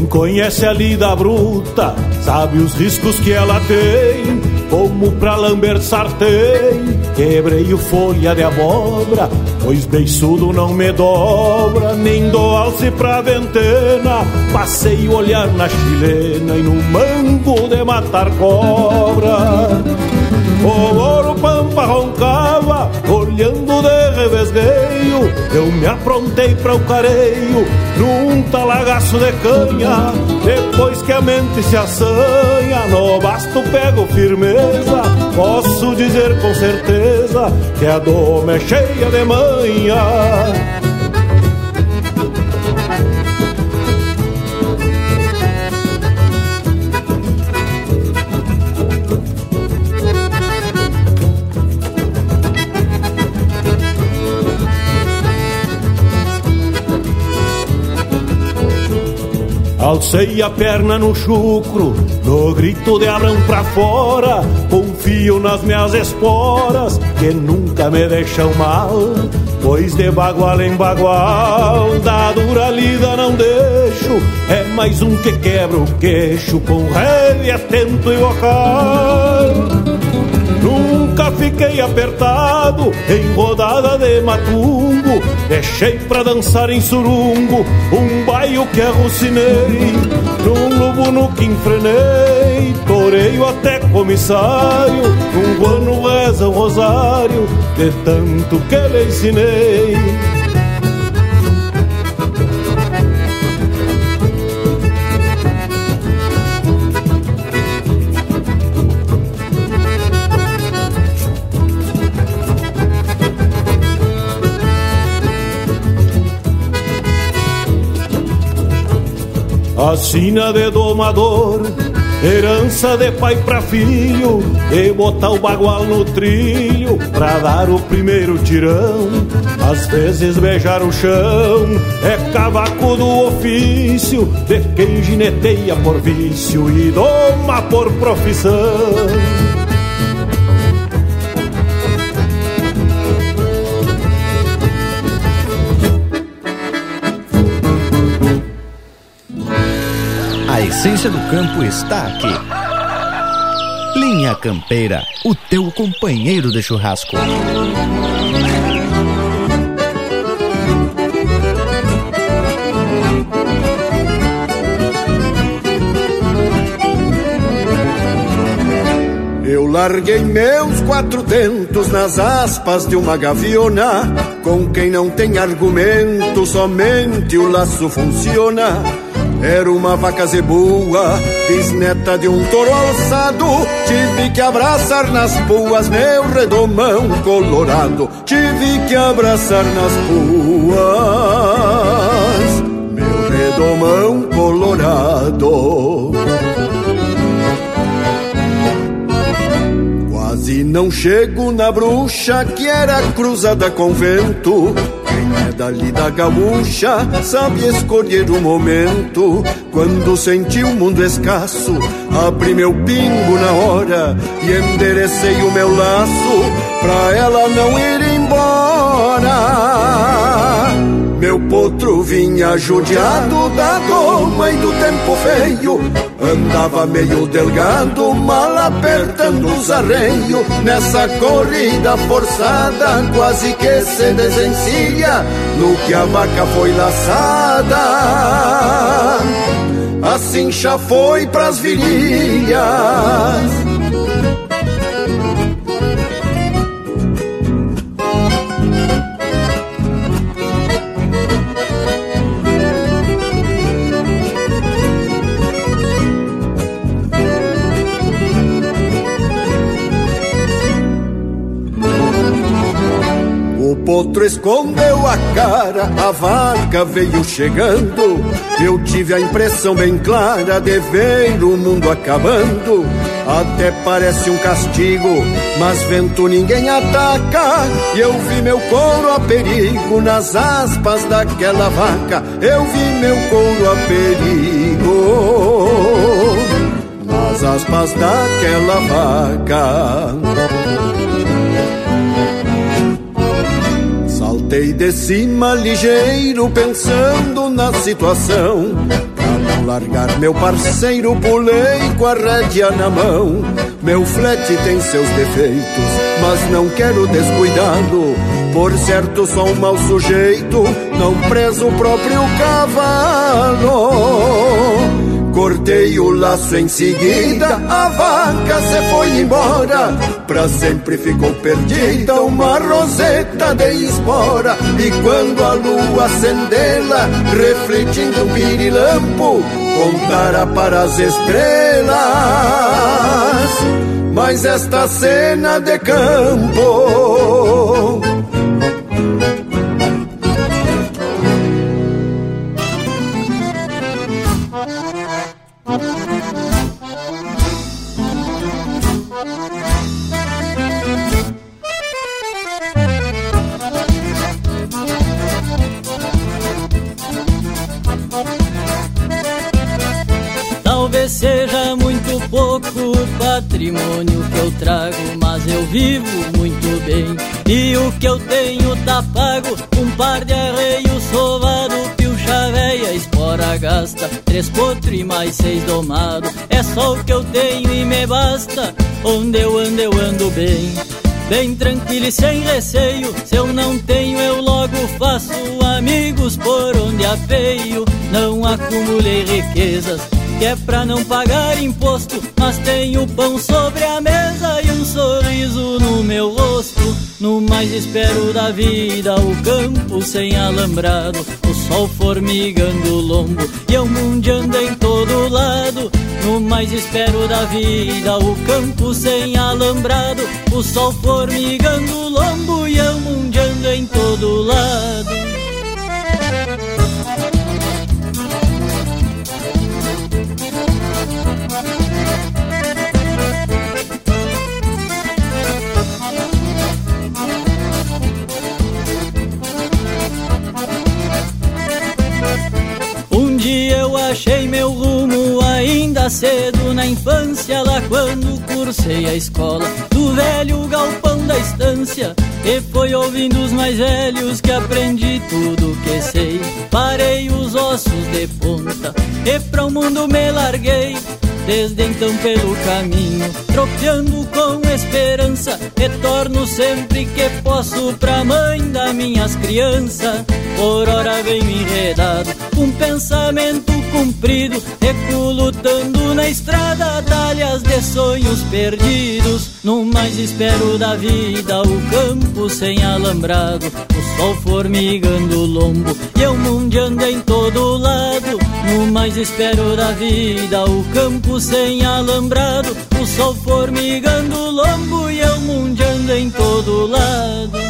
Quem conhece a lida bruta sabe os riscos que ela tem. Como pra lamber sartém, quebrei o folha de abóbora, pois beiçudo não me dobra, nem dou alce pra ventena. Passei o olhar na chilena e no mango de matar cobra. O ouro pampa roncava, olhando de revesgueio. Eu me aprontei para o careio, num talagaço de canha. Depois que a mente se assanha, no basto pego firmeza. Posso dizer com certeza que a doma é cheia de manha. Alcei a perna no chucro, no grito de Abrão pra fora. Confio nas minhas esporas, que nunca me deixam mal. Pois de bagual em bagual, da dura lida não deixo. É mais um que quebra o queixo, com rédea atento e vocal. Fiquei apertado em rodada de matungo. Deixei pra dançar em surungo um baio que arrucinei. Num lobo que enfrenei, toreio até comissário. Um ano reza um rosário de tanto que lhe ensinei. A sina de domador, herança de pai pra filho, e botar o bagual no trilho pra dar o primeiro tirão. Às vezes beijar o chão é cavaco do ofício de quem gineteia por vício e doma por profissão. A essência do campo está aqui. Linha Campeira, o teu companheiro de churrasco. Eu larguei meus quatro tentos nas aspas de uma gaviona. Com quem não tem argumento, somente o laço funciona. Era uma vaca zebua, bisneta de um touro alçado. Tive que abraçar nas puas meu redomão colorado. Tive que abraçar nas puas meu redomão colorado. Quase não chego na bruxa que era cruzada com vento. É dali da gaúcha sabe escolher o momento. Quando senti o mundo escasso, abri meu pingo na hora e enderecei o meu laço pra ela não ir embora. Potro vinha judiado da doma e do tempo feio. Andava meio delgado, mal apertando os arreios. Nessa corrida forçada, quase que se desencilha no que a vaca foi laçada. Assim já foi pras virilhas. Potro escondeu a cara, a vaca veio chegando. Eu tive a impressão bem clara de ver o mundo acabando. Até parece um castigo, mas vento ninguém ataca. E eu vi meu couro a perigo nas aspas daquela vaca. Eu vi meu couro a perigo nas aspas daquela vaca. Saltei de cima ligeiro pensando na situação. Pra não largar meu parceiro pulei com a rédea na mão. Meu flete tem seus defeitos, mas não quero descuidado. Por certo sou um mau sujeito, não preso o próprio cavalo Cortei o laço em seguida, a vaca se foi embora. Pra sempre ficou perdida uma roseta de espora. E quando a lua acendê-la, refletindo um pirilampo, contara para as estrelas. Mas esta cena de campo e mais seis domado. É só o que eu tenho e me basta, onde eu ando eu ando bem. Bem tranquilo e sem receio, se eu não tenho eu logo faço amigos por onde apeio. Não acumulei riquezas, que é pra não pagar imposto, mas tenho pão sobre a mesa e um sorriso no meu rosto. No mais espero da vida, o campo sem alambrado, sol formigando o lombo e eu mundiando em todo lado. No mais espero da vida, o campo sem alambrado, o sol formigando o lombo e eu mundiando em todo lado. Cedo na infância, lá quando cursei a escola do velho galpão da estância. E foi ouvindo os mais velhos que aprendi tudo que sei. Parei os ossos de ponta e pra o mundo me larguei. Desde então pelo caminho, tropeando com esperança, retorno sempre que posso pra mãe das minhas crianças. Por hora venho enredado, um pensamento cumprido, recuo lutando na estrada, talhas de sonhos perdidos. No mais espero da vida, o campo sem alambrado, o sol formigando o lombo e eu mundiando em todo lado. No mais espero da vida, o campo sem alambrado, o sol formigando o lombo e eu mundiando em todo lado.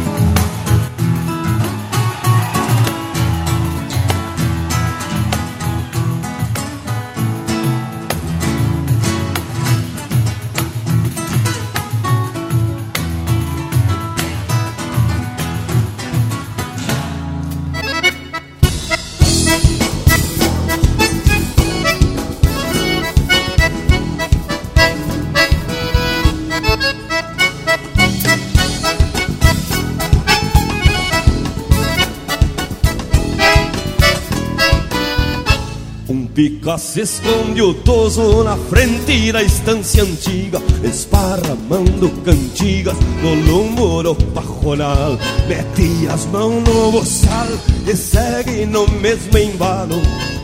Pica se esconde o toso na frente da estância antiga, esparramando cantigas no lombo do pajonal. Mete as mãos no boçal e segue no mesmo embalo,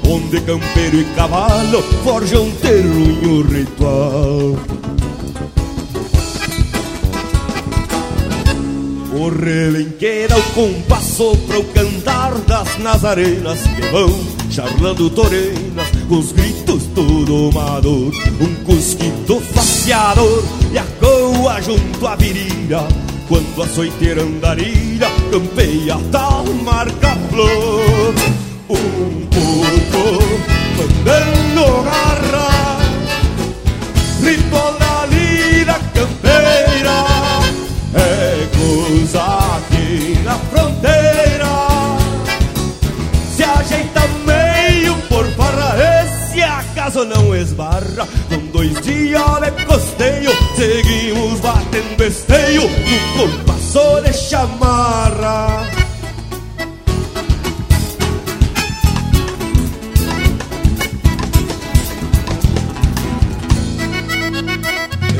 onde campeiro e cavalo forjam terruinho ritual. O relenqueira o compasso para o cantar das nazarenas que vão charlando torenas com os gritos do domador. Um cusquito faceador e a coa junto à virilha. Quando a soiteira andarilha campeia tal marca flor. Um porco mandando garra, ritual não esbarra? Com dois dias de costeio Seguimos batendo esteio No compasso de chamarra.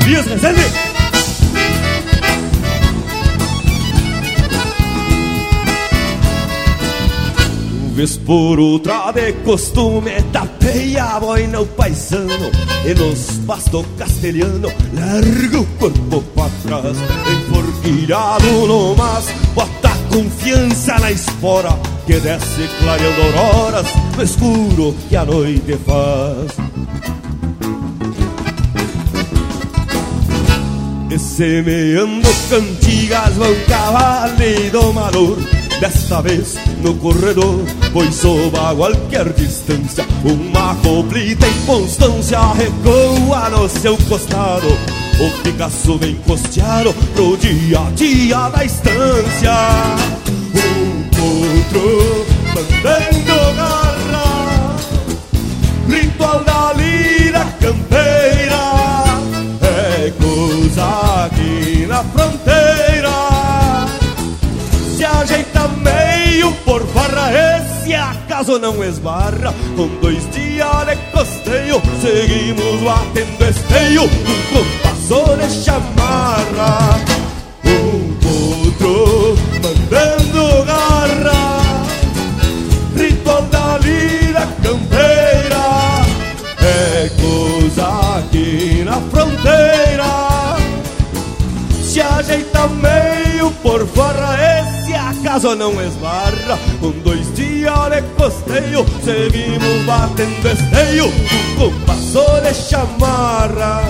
Elias Rezende vez por outra de costume Tapeia a boina o paisano E nos pasto castelhano Larga o corpo pra trás Enforquilhado no mas Bota confiança na espora Que desce clareando auroras No escuro que a noite faz. E semeando cantigas Vão cavalo e domador Desta vez no corredor Pois a qualquer distância Uma coplita em constância Recoa no seu costado. O Picasso vem costeado Pro dia a dia da estância Um potro mandando garra. Ritual da lira campeira É coisa aqui na fronteira por farra Esse acaso não esbarra. Com dois dias de costeio Seguimos batendo esteio. Um compasso de chamarra Um potro mandando garra. Ritual da lira campeira É coisa aqui na fronteira. Se ajeita meio por farra Esse acaso não esbarra Com dois dias de costeio Seguimos batendo esteio. Com compasso de chamarra.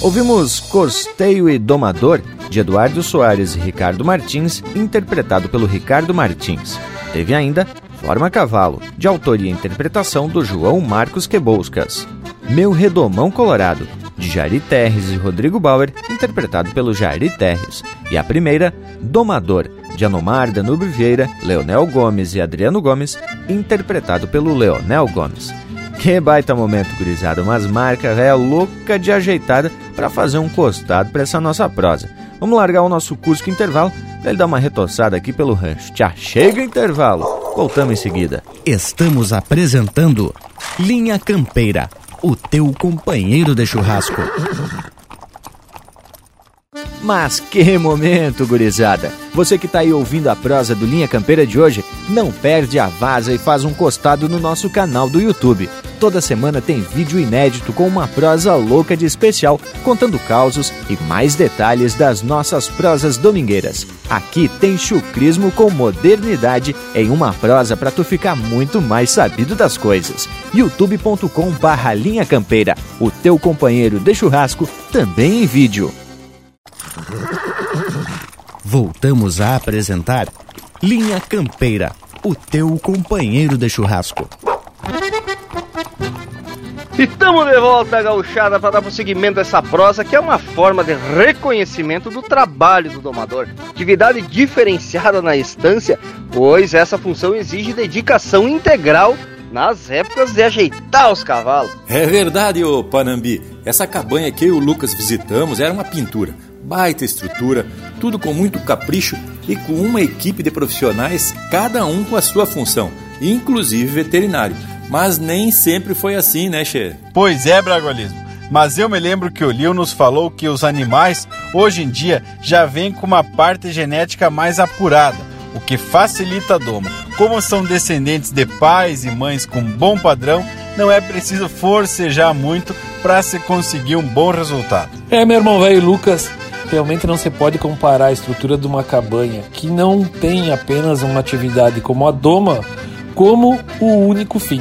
Ouvimos Costeio e Domador, de Eduardo Soares e Ricardo Martins, interpretado pelo Ricardo Martins. Teve ainda Forma Cavalo, de autoria e interpretação do João Marcos Quebolscas. Meu Redomão Colorado, de Jari Terres e Rodrigo Bauer, interpretado pelo Jari Terres. E a primeira, Domador, de Anomar Danube Vieira, Leonel Gomes e Adriano Gomes, interpretado pelo Leonel Gomes. Que baita momento, gurizada, umas marcas é louca de ajeitada para fazer um costado para essa nossa prosa. Vamos largar o nosso Cusco intervalo pra ele dar uma retoçada aqui pelo rancho. Tchau, chega intervalo. Voltamos em seguida. Estamos apresentando Linha Campeira, o teu companheiro de churrasco. Mas que momento, gurizada! Você que tá aí ouvindo a prosa do Linha Campeira de hoje, não perde a vaza e faz um costado no nosso canal do YouTube. Toda semana tem vídeo inédito com uma prosa louca de especial, contando causos e mais detalhes das nossas prosas domingueiras. Aqui tem chucrismo com modernidade em uma prosa para tu ficar muito mais sabido das coisas. youtube.com barra Linha Campeira, o teu companheiro de churrasco, também em vídeo. Voltamos a apresentar Linha Campeira, o teu companheiro de churrasco. E estamos de volta, gauchada, para dar prosseguimento a essa prosa, que é uma forma de reconhecimento do trabalho do domador. Atividade diferenciada na estância, pois essa função exige dedicação integral nas épocas de ajeitar os cavalos. É verdade, ô Panambi. Essa cabanha que eu e o Lucas visitamos era uma pintura. Baita estrutura, tudo com muito capricho e com uma equipe de profissionais, cada um com a sua função, inclusive veterinário. Mas nem sempre foi assim, né, Che? Pois é, Bragualismo. Mas eu me lembro que o Lio nos falou que os animais, hoje em dia, já vêm com uma parte genética mais apurada, o que facilita a doma. Como são descendentes de pais e mães com bom padrão, não é preciso forcejar muito para se conseguir um bom resultado. É, meu irmão velho Lucas, realmente não se pode comparar a estrutura de uma cabanha que não tem apenas uma atividade como a doma como o único fim.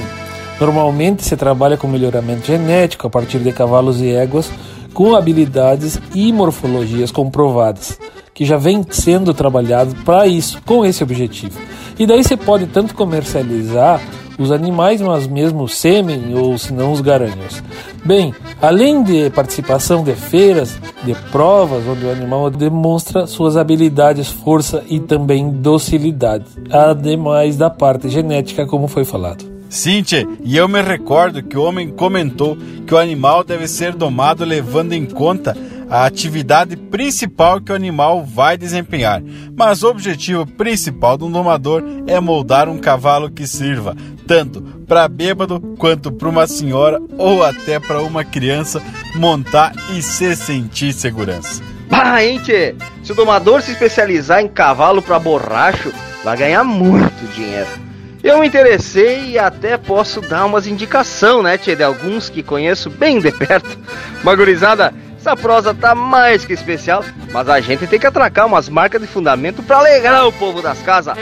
Normalmente se trabalha com melhoramento genético a partir de cavalos e éguas com habilidades e morfologias comprovadas, que já vem sendo trabalhado para isso, com esse objetivo. E daí você pode tanto comercializar os animais, mas mesmo o sêmen ou se não os garanhões. Bem, além de participação de feiras, de provas, onde o animal demonstra suas habilidades, força e também docilidade, ademais da parte genética, como foi falado. Tchê, e eu me recordo que o homem comentou que o animal deve ser domado levando em conta a atividade principal que o animal vai desempenhar. Mas o objetivo principal de um domador é moldar um cavalo que sirva tanto para bêbado quanto para uma senhora ou até para uma criança montar e se sentir segurança. Bah, hein, tchê? Se o domador se especializar em cavalo para borracho, vai ganhar muito dinheiro. Eu me interessei e até posso dar umas indicação, né, tia, de alguns que conheço bem de perto. Magurizada, essa prosa tá mais que especial, mas a gente tem que atracar umas marcas de fundamento para alegrar o povo das casas.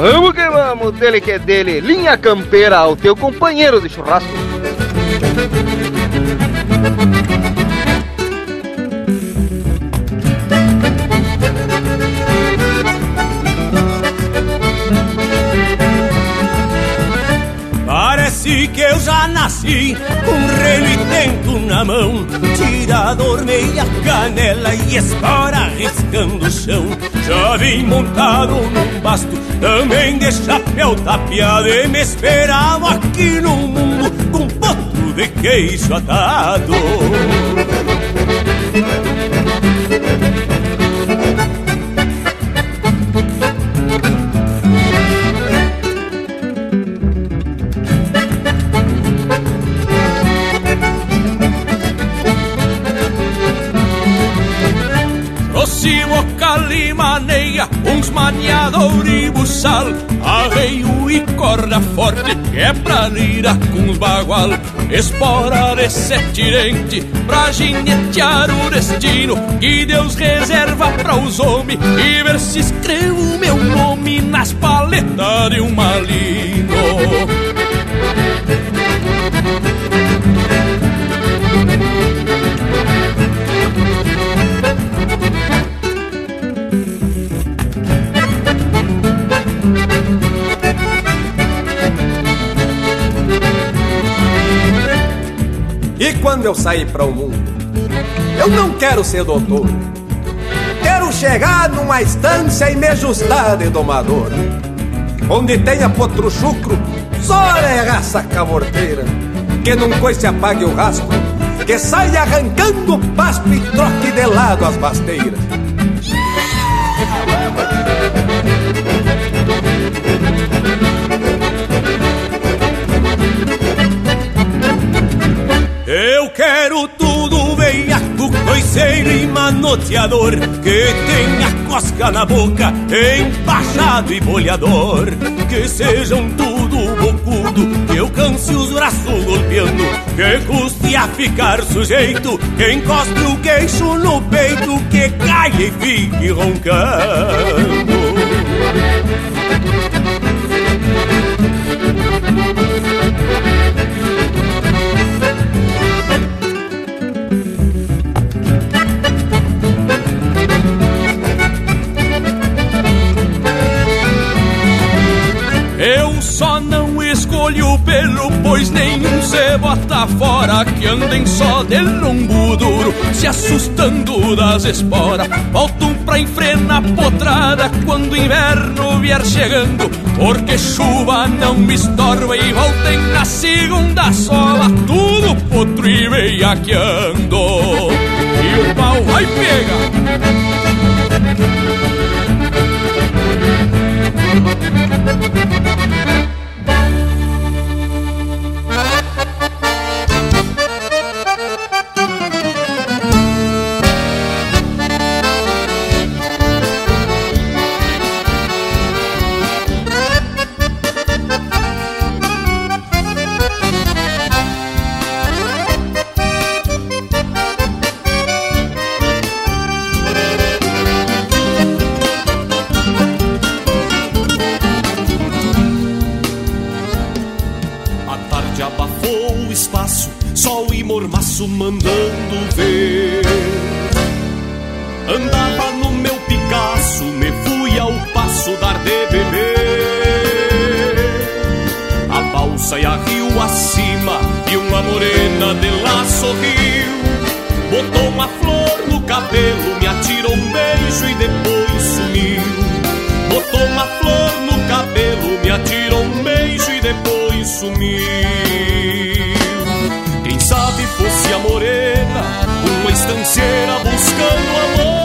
Vamos que vamos, dele que é dele, linha campeira, o teu companheiro de churrasco. Parece que eu já nasci com relo e na mão. Tirador, meia canela e espora riscando o chão. Já vim montado num basto, também de chapéu tapeado. E me esperava aqui no mundo com potro de queixo atado Próximo calimaneia, uns maniador e buçal. Arreio e corda forte, que é pra lira com os bagual. Espora de sete dente, pra ginetear o destino. Que Deus reserva pra os homens E ver se escrevo meu nome nas paletas de um malino quando eu sair para o mundo, eu não quero ser doutor. Quero chegar numa estância e me ajustar de domador. Onde tenha potro chucro, só é raça cavorteira. Que num coice apague o rastro, que saia arrancando pasto e troque de lado as basteiras. Veiaco, coiceiro e manoteador Que tenha cosca na boca, empachado e bolhador Que sejam tudo bocudo, que eu canse os braços golpeando Que custe a ficar sujeito, que encoste o queixo no peito Que caia e fique roncando colhe o pelo, pois nenhum se bota fora. Que andem só de lombo duro, se assustando das esporas. Voltam pra enfrenar potrada quando o inverno vier chegando. Porque chuva não me estorva e voltem na segunda sola. Tudo potro e veiaqueando. E o pau vai pegar. acima e uma morena de lá sorriu. Botou uma flor no cabelo, me atirou um beijo e depois sumiu. Botou uma flor no cabelo, me atirou um beijo e depois sumiu. Quem sabe fosse a morena, uma estanceira buscando amor.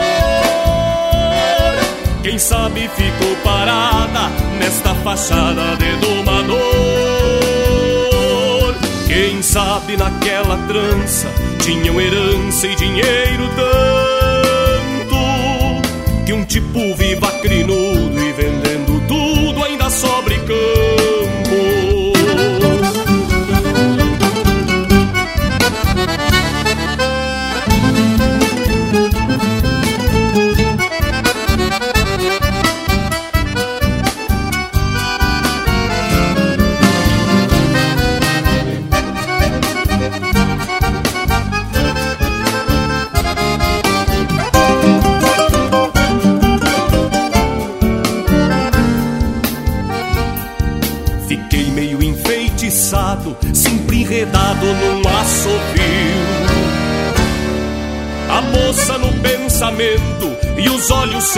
Quem sabe ficou parada nesta fachada de domador. Quem sabe naquela trança tinham herança e dinheiro tanto que um tipo viva crinudo e vendendo tudo ainda sobre.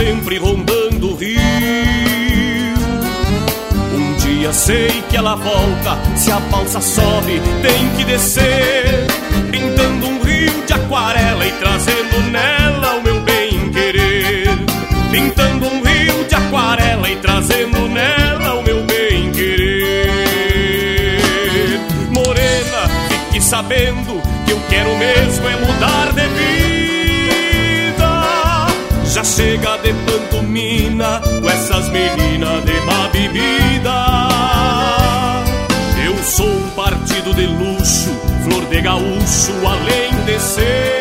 sempre rondando o rio. Um dia sei que ela volta, se a balsa sobe, tem que descer. Pintando um rio de aquarela e trazendo nela o meu bem-querer. Pintando um rio de aquarela e trazendo nela o meu bem-querer. Morena, fique sabendo que eu quero mesmo é mudar de vida já chega menina de má bebida. Eu sou um partido de luxo, flor de gaúcho, além de ser.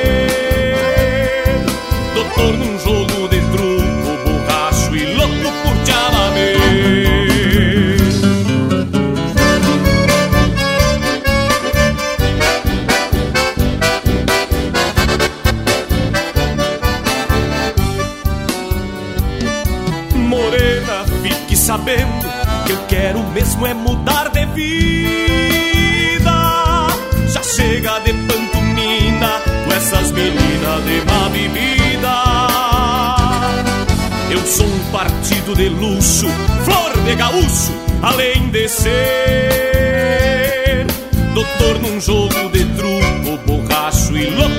de luxo, flor de gaúcho, além de ser doutor num jogo de truco, borracho e louco.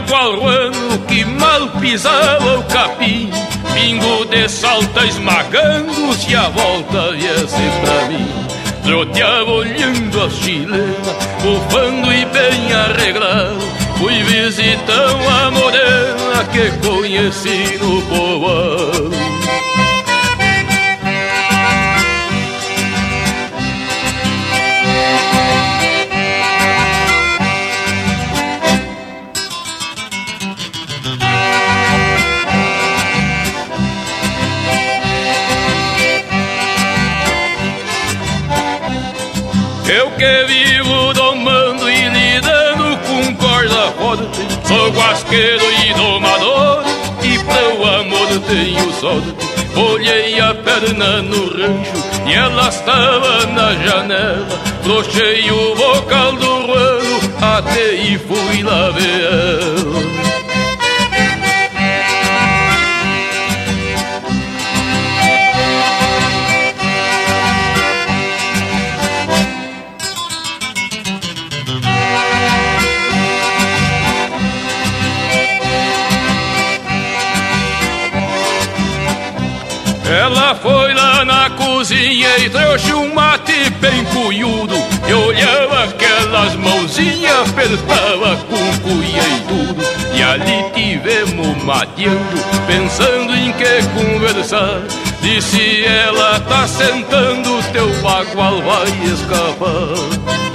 Bagual ruano que mal pisava o capim. Pingo de salta esmagando-se a volta viesse pra mim. Troteava olhando as chilenas, bufando e bem arreglado Fui visitar uma morena que conheci no povoado que vivo domando e lidando com corda forte Sou guasqueiro e domador e pro amor tenho sorte Olhei a perna no rancho e ela estava na janela. Flochei o vocal do ruano até e fui lá ver Ela cozinha e trouxe um mate bem cunhudo E olhava aquelas mãozinhas, apertava com cuia e tudo. E ali tivemos mateando, pensando em que conversar. Disse ela, tá sentando, teu bagual vai escapar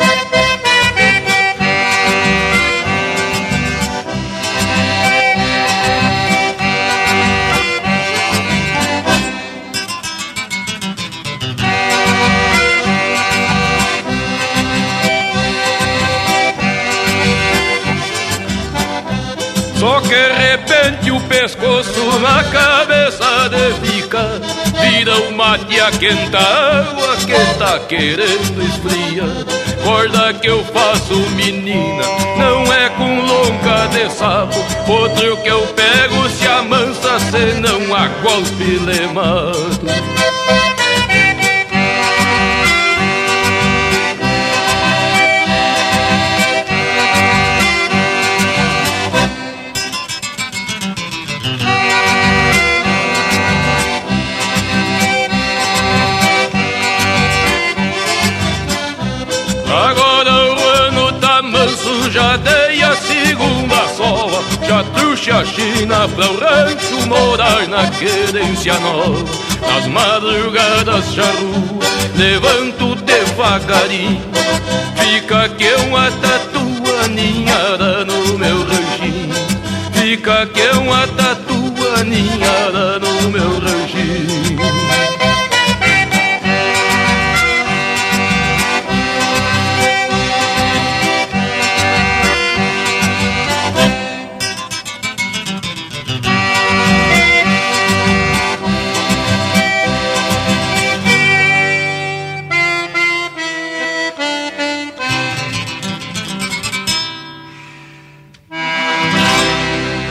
Só que repente o pescoço na cabeça de ficar Vira o mate a quenta água que tá querendo esfriar Corda que eu faço menina, não é com longa de sapo. Outro que eu pego se amansa, senão a golpe le a China pra o rancho morar na querência nova. Nas madrugadas charrua, levanto devagarinho. Fica que uma tatua ninhada no meu ranchinho Fica que uma tatua ninhada no meu ranchinho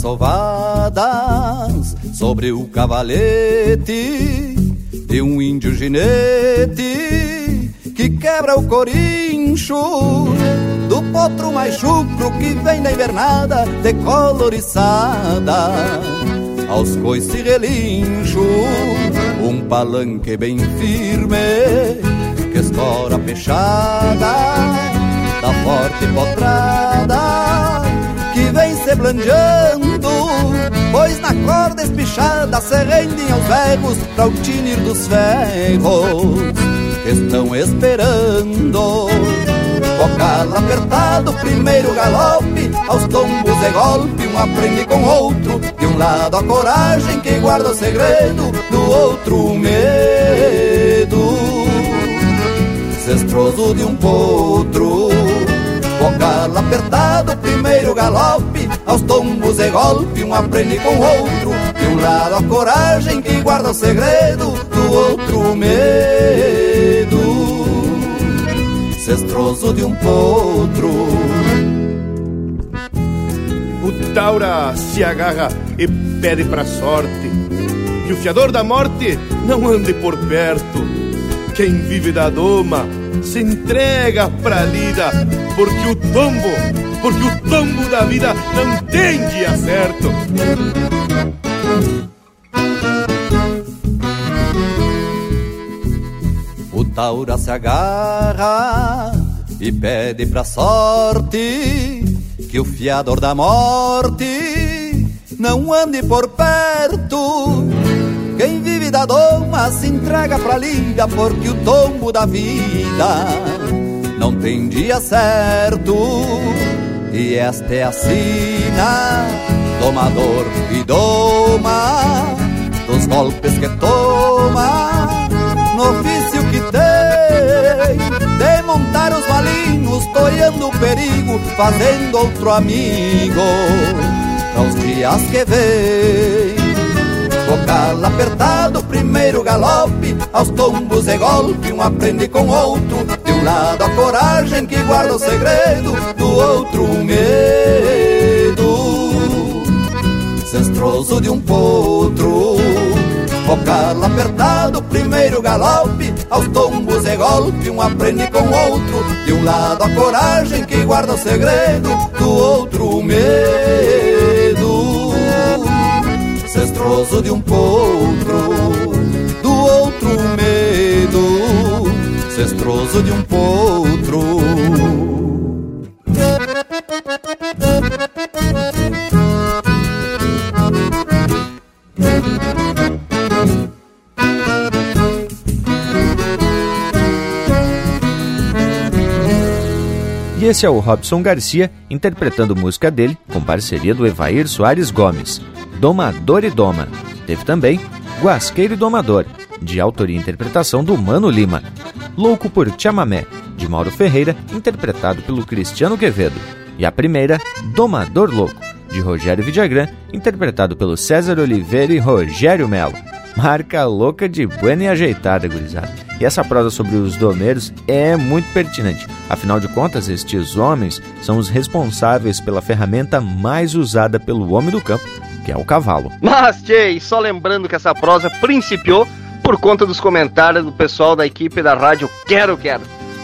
Sovadas sobre o cavalete de um índio ginete que quebra o corincho do potro mais chucro que vem da invernada decoloriçada aos coice relincho um palanque bem firme que escora fechada da forte potrada que vem se blandeando Pois na corda espichada se rendem aos vergos Pra o tinir dos ferros que estão esperando. Bocal apertado, primeiro galope Aos tombos de golpe, um aprende com outro De um lado a coragem que guarda o segredo Do outro o medo. Cestroso de um potro Vocal apertado, primeiro galope, aos tombos e golpe, um aprende com o outro. De um lado a coragem que guarda o segredo, do outro o medo. Cestroso de um potro. O Taura se agarra e pede pra sorte que o fiador da morte não ande por perto. Quem vive da doma se entrega pra lida, porque o tombo, porque o tombo da vida não tem dia certo. O Taura se agarra e pede pra sorte que o fiador da morte não ande por perto. Quem vive da doma se entrega pra lida porque o tombo da vida não tem dia certo. E esta é a sina, domador e doma, dos golpes que toma, no ofício que tem, de montar os malinhos, toreando o perigo, fazendo outro amigo, para os dias que vem. Vocal apertado, primeiro galope, aos tombos e golpe, um aprende com outro. De um lado a coragem que guarda o segredo, do outro o medo. Cestroso de um potro. Vocal apertado, primeiro galope, aos tombos e golpe, um aprende com outro. De um lado a coragem que guarda o segredo, do outro o medo cestroso de um potro, do outro medo, cestroso de um potro. E esse é o Robson Garcia interpretando música dele com parceria do Evair Soares Gomes, Domador e Doma. Teve também Guasqueiro e Domador, de autoria e interpretação do Mano Lima. Louco por Chamamé, de Mauro Ferreira, interpretado pelo Cristiano Quevedo. E a primeira, Domador Louco, de Rogério Vidagrã, interpretado pelo César Oliveira e Rogério Melo. Marca louca de buena e ajeitada, gurizada. E essa prosa sobre os domeiros é muito pertinente. Afinal de contas, estes homens são os responsáveis pela ferramenta mais usada pelo homem do campo, que é o cavalo. Mas, Tchê, só lembrando que essa prosa principiou por conta dos comentários do pessoal da equipe da rádio Quero Quero,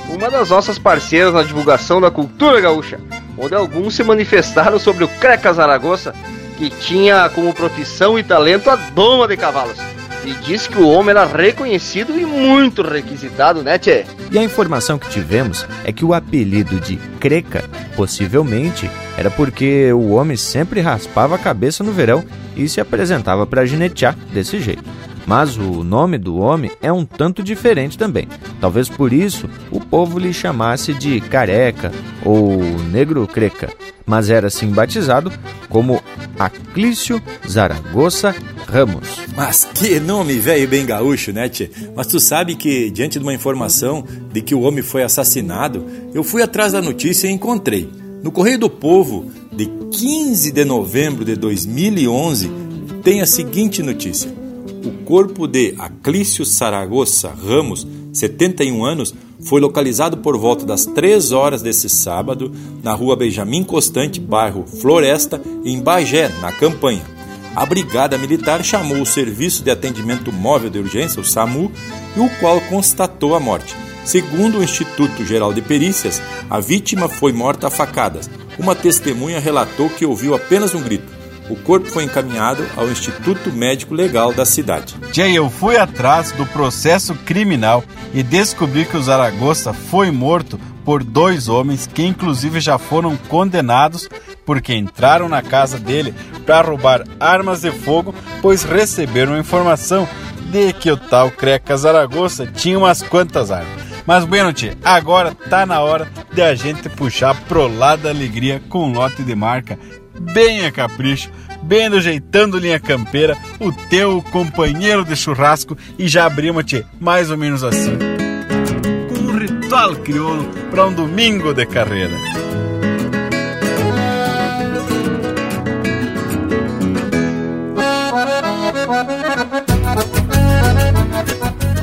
uma das nossas parceiras na divulgação da cultura gaúcha, onde alguns se manifestaram sobre o Creca Zaragoza, que tinha como profissão e talento a doma de cavalos. E disse que o homem era reconhecido e muito requisitado, né, Tchê? E a informação que tivemos é que o apelido de Creca, possivelmente, era porque o homem sempre raspava a cabeça no verão e se apresentava para ginetear desse jeito. Mas o nome do homem é um tanto diferente também. Talvez por isso o povo lhe chamasse de Careca ou Negro Creca, mas era assim batizado como Aclício Zaragoza Ramos. Mas que nome velho bem gaúcho, né, tchê? Mas tu sabe que, diante de uma informação de que o homem foi assassinado, eu fui atrás da notícia e encontrei. No Correio do Povo, de 15 de novembro de 2011, tem a seguinte notícia. O corpo de Aclício Zaragoza Ramos, 71 anos, foi localizado por volta das 3 horas desse sábado na rua Benjamin Constante, bairro Floresta, em Bagé, na campanha. A Brigada Militar chamou o Serviço de Atendimento Móvel de Urgência, o SAMU, e o qual constatou a morte. Segundo o Instituto Geral de Perícias, a vítima foi morta a facadas. Uma testemunha relatou que ouviu apenas um grito. O corpo foi encaminhado ao Instituto Médico Legal da cidade. Tchê, eu fui atrás do processo criminal e descobri que o Zaragoza foi morto por dois homens que inclusive já foram condenados porque entraram na casa dele para roubar armas de fogo, pois receberam informação de que o tal Creca Zaragoza tinha umas quantas armas. Mas, bueno, tchê, agora tá na hora de a gente puxar pro lado da alegria com um lote de marca bem a capricho, bem do jeitão Linha Campeira, o teu companheiro de churrasco e já abrimos te mais ou menos assim. Com um ritual crioulo para um domingo de carreira.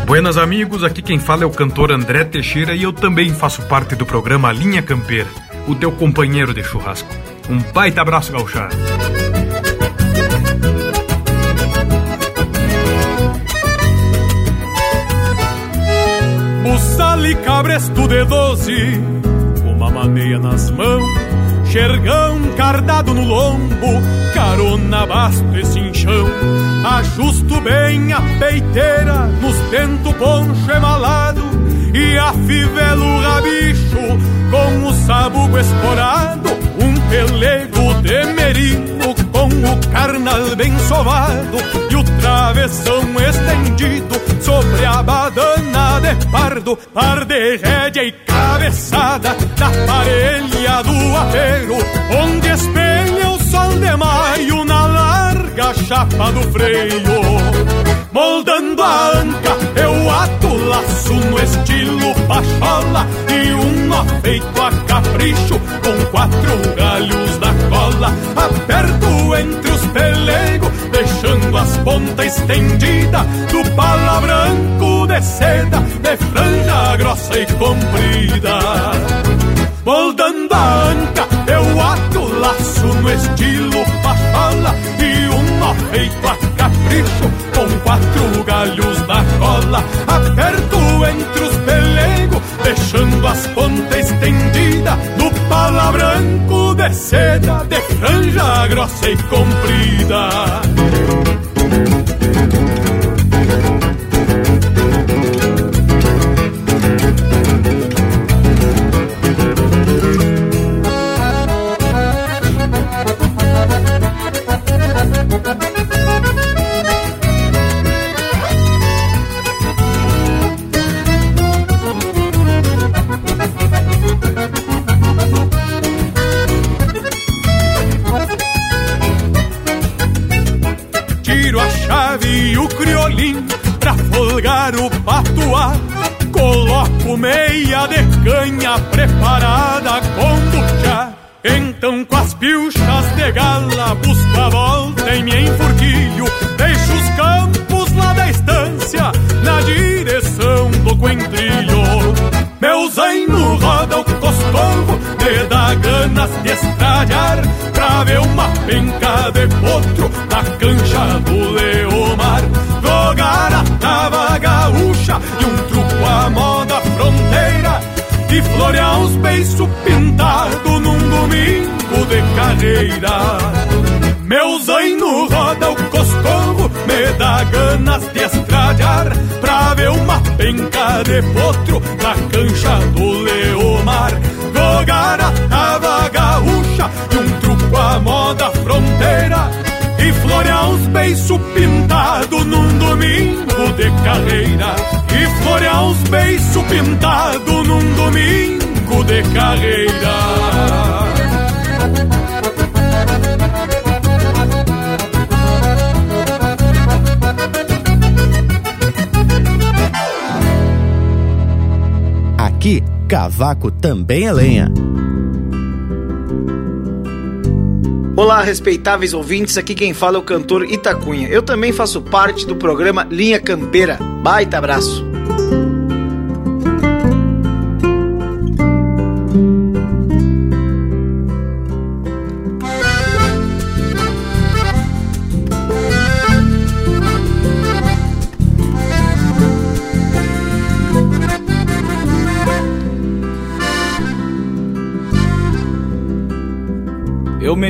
Buenas amigos, aqui quem fala é o cantor André Teixeira e eu também faço parte do programa Linha Campeira, o teu companheiro de churrasco. Um baita abraço, gauchada. Bussal e cabresto de doze, uma maneia nas mãos, xergão cardado no lombo, carona basto e cinchão. Ajusto bem a peiteira nos tento poncho emalado e afivelo o rabicho com o sabugo esporado. Pardo, par de rédea e cabeçada na parelha do apeiro, onde espelha o sol de maio na larga chapa do freio. Moldando a anca, eu ato laço no estilo pachola e um nó feito a capricho com quatro galhos na cola. Aperto entre os pelegos, deixando as pontas estendidas do pala branco de seda, de franja grossa e comprida. Moldando a anca, eu ato laço no estilo pachola e um nó feito a capricho com quatro galhos na cola. Aperto entre os pelegos, deixando as pontas estendidas no pala branco de seda, de franja grossa e comprida. Meia de canha preparada com buchá. Então com as pilchas de gala busco a volta e me enfurquilho. Deixo os campos lá da estância na direção do coentrilho. Meu zaino roda o coscorro, me dá ganas de estralhar Pra ver uma penca de potro na cancha do Leomar Jogar a tava gaúcha e um moda fronteira E florear uns beiços pintados num domingo de carreira meu zaino roda o coscorro, me dá ganas de estralhar Pra ver uma penca de potro na cancha do Leomar. Jogar a tava gaúcha e um truco à moda fronteira E florear uns beiços pintados num domingo de carreira E florear uns beiços pintados num domingo de carreira Aqui, cavaco também é lenha. Olá, respeitáveis ouvintes, aqui quem fala é o cantor Itacunha. Eu também faço parte do programa Linha Campeira. Baita abraço!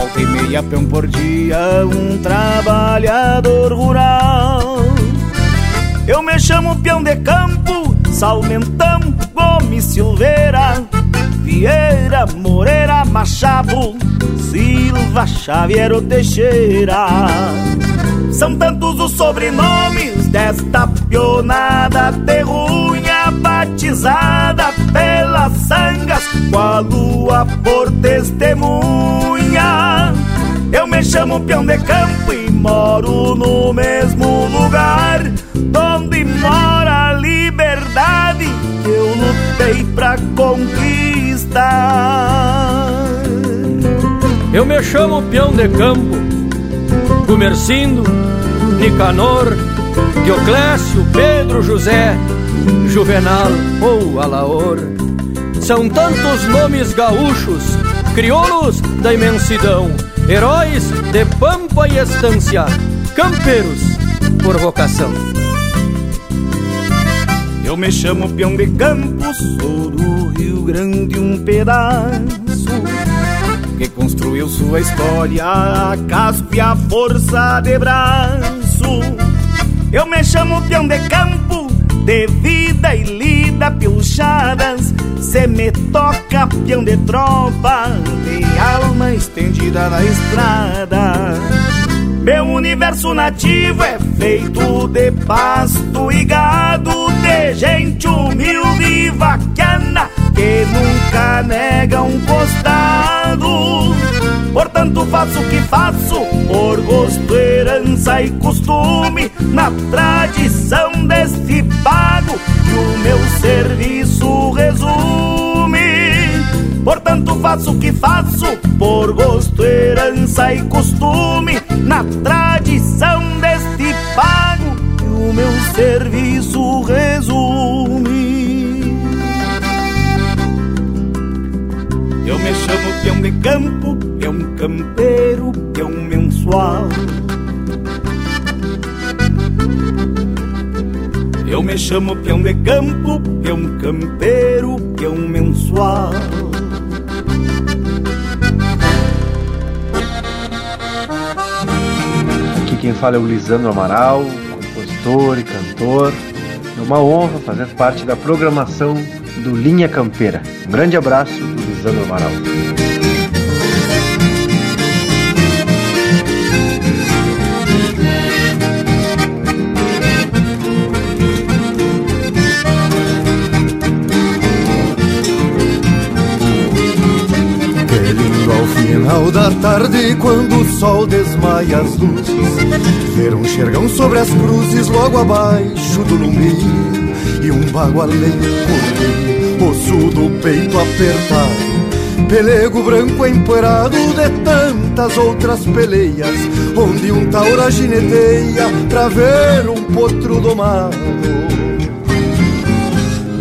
Volta e meia, peão por dia, um trabalhador rural. Eu me chamo peão de campo, Salmentão, Gomes Silveira, Vieira, São tantos os sobrenomes desta pionada terrunha batizada pelas sangas, com a lua por testemunha. Eu me chamo peão de campo e moro no mesmo lugar onde mora a liberdade que eu lutei pra conquistar. Eu me chamo peão de campo, Gumercindo, Nicanor, Dioclésio, Pedro José, Juvenal ou Alaor. São tantos nomes gaúchos, crioulos da imensidão Heróis de pampa e estância, campeiros por vocação. Eu me chamo peão de campo, sou do Rio Grande um pedaço que construiu sua história a casco e a força de braço. Eu me chamo peão de campo, de vida e lida pilchadas. Se me toca peão de tropa De alma estendida na estrada Meu universo nativo é feito de pasto e gado De gente humilde e vaquiana Que nunca nega um costado. Portanto faço o que faço Por gosto, herança e costume Na tradição deste pago Que o meu serviço resume Portanto faço o que faço Por gosto, herança e costume Na tradição deste pago Que o meu serviço resume Eu me chamo peão de campo, peão campeiro, peão mensual. Eu me chamo peão de campo, peão campeiro, peão mensual. Quem fala é o Lisandro Amaral, compositor e cantor. É uma honra fazer parte da programação do Linha Campeira. Um grande abraço do Lisandro Amaral. Tarde, quando o sol desmaia as luzes, ver um xergão sobre as cruzes logo abaixo do lumbi e um bagualeiro correr, osso do peito apertado, pelego branco empoeirado de tantas outras peleias, onde um taura gineteia pra ver um potro domado.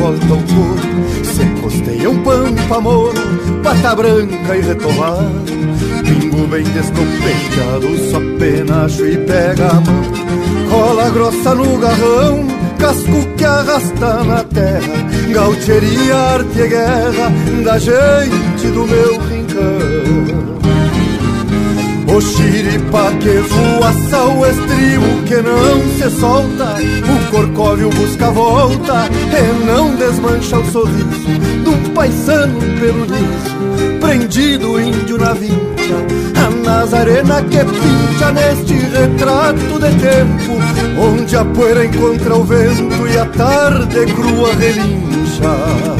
volta ao corpo Se costeia um pampa moro, pata branca e retomado Pingo bem descompenteado, só penacho e pega a mão. Cola grossa no garrão, casco que arrasta na terra. Gaucheria, arte e guerra da gente do meu rincão o xiripa que voaça o estribo que não se solta. O corcóvio busca volta e não desmancha o sorriso um paisano pelo liso, prendido índio na vincha A Nazarena que pincha neste retrato de tempo Onde a poeira encontra o vento e a tarde crua relincha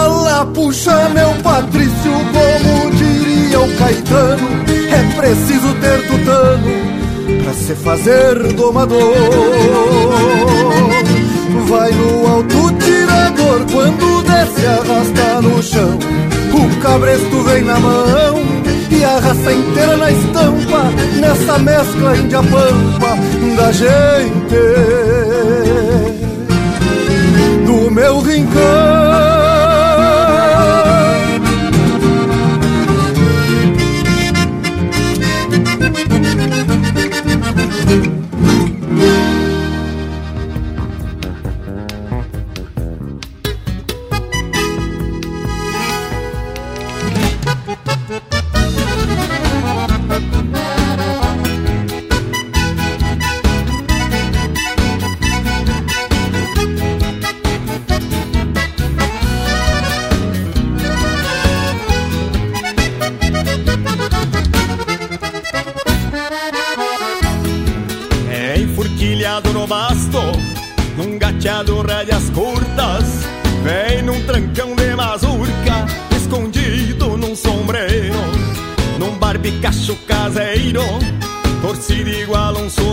puxa meu Patrício, como diria o Caetano É preciso ter tutano pra se fazer domador. Vai no alto tirador, quando desce arrasta no chão. O cabresto vem na mão e a raça inteira na estampa Nessa mescla índia pampa da gente. Do meu rincão prateado, rédeas curtas Vem num trancão de mazurca Escondido num sombreiro Num barbicacho caseiro Torcido igual um suvel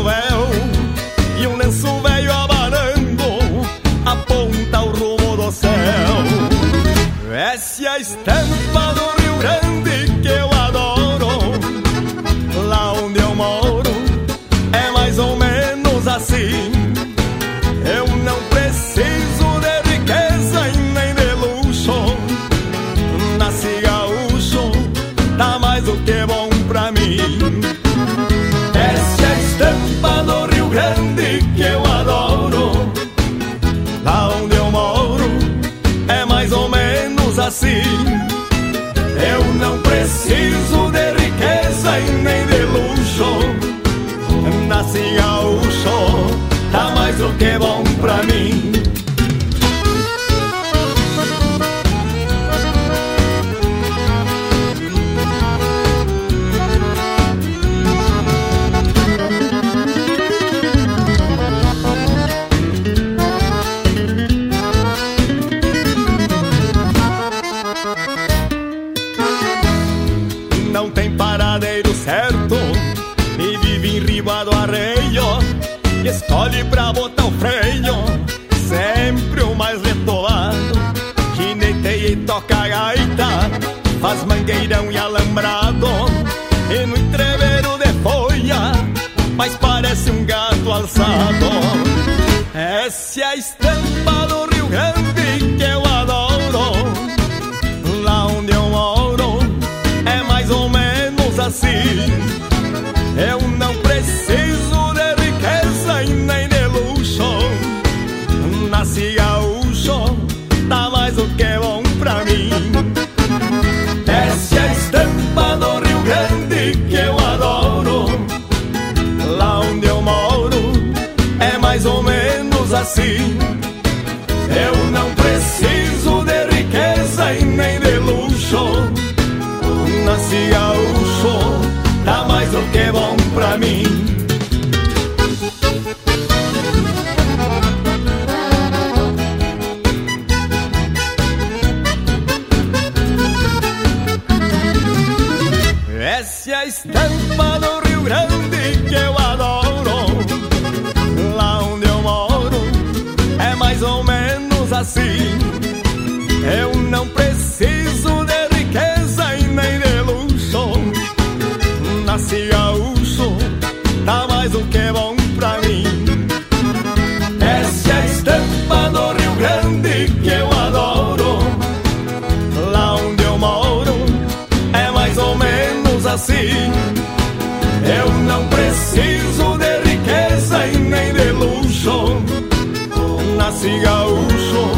Nasci gaúcho,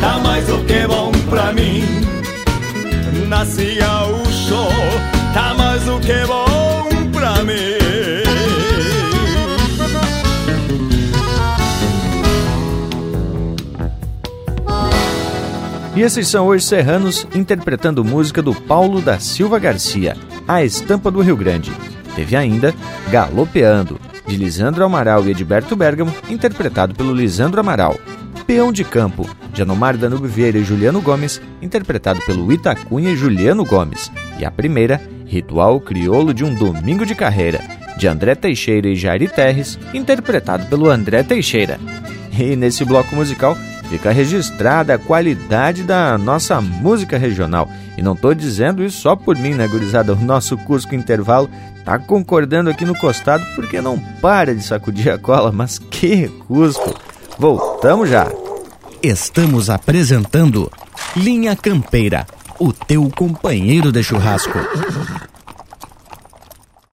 tá mais do que bom pra mim. Nasci gaúcho, tá mais do que bom pra mim. E esses são hoje serranos interpretando música do Paulo da Silva Garcia, A Estampa do Rio Grande. Teve ainda Galopeando, de Lisandro Amaral e Edberto Bergamo, interpretado pelo Lisandro Amaral. Peão de Campo, de Anomar Danube Vieira e Juliano Gomes, interpretado pelo Itacunha e Juliano Gomes. E a primeira, Ritual Crioulo de um Domingo de Carreira, de André Teixeira e Jairi Terres, interpretado pelo André Teixeira. E nesse bloco musical fica registrada a qualidade da nossa música regional. E não estou dizendo isso só por mim, né, gurizada? O nosso Cusco Intervalo tá concordando aqui no costado porque não para de sacudir a cola, mas que Cusco! Voltamos já! Estamos apresentando Linha Campeira, o teu companheiro de churrasco.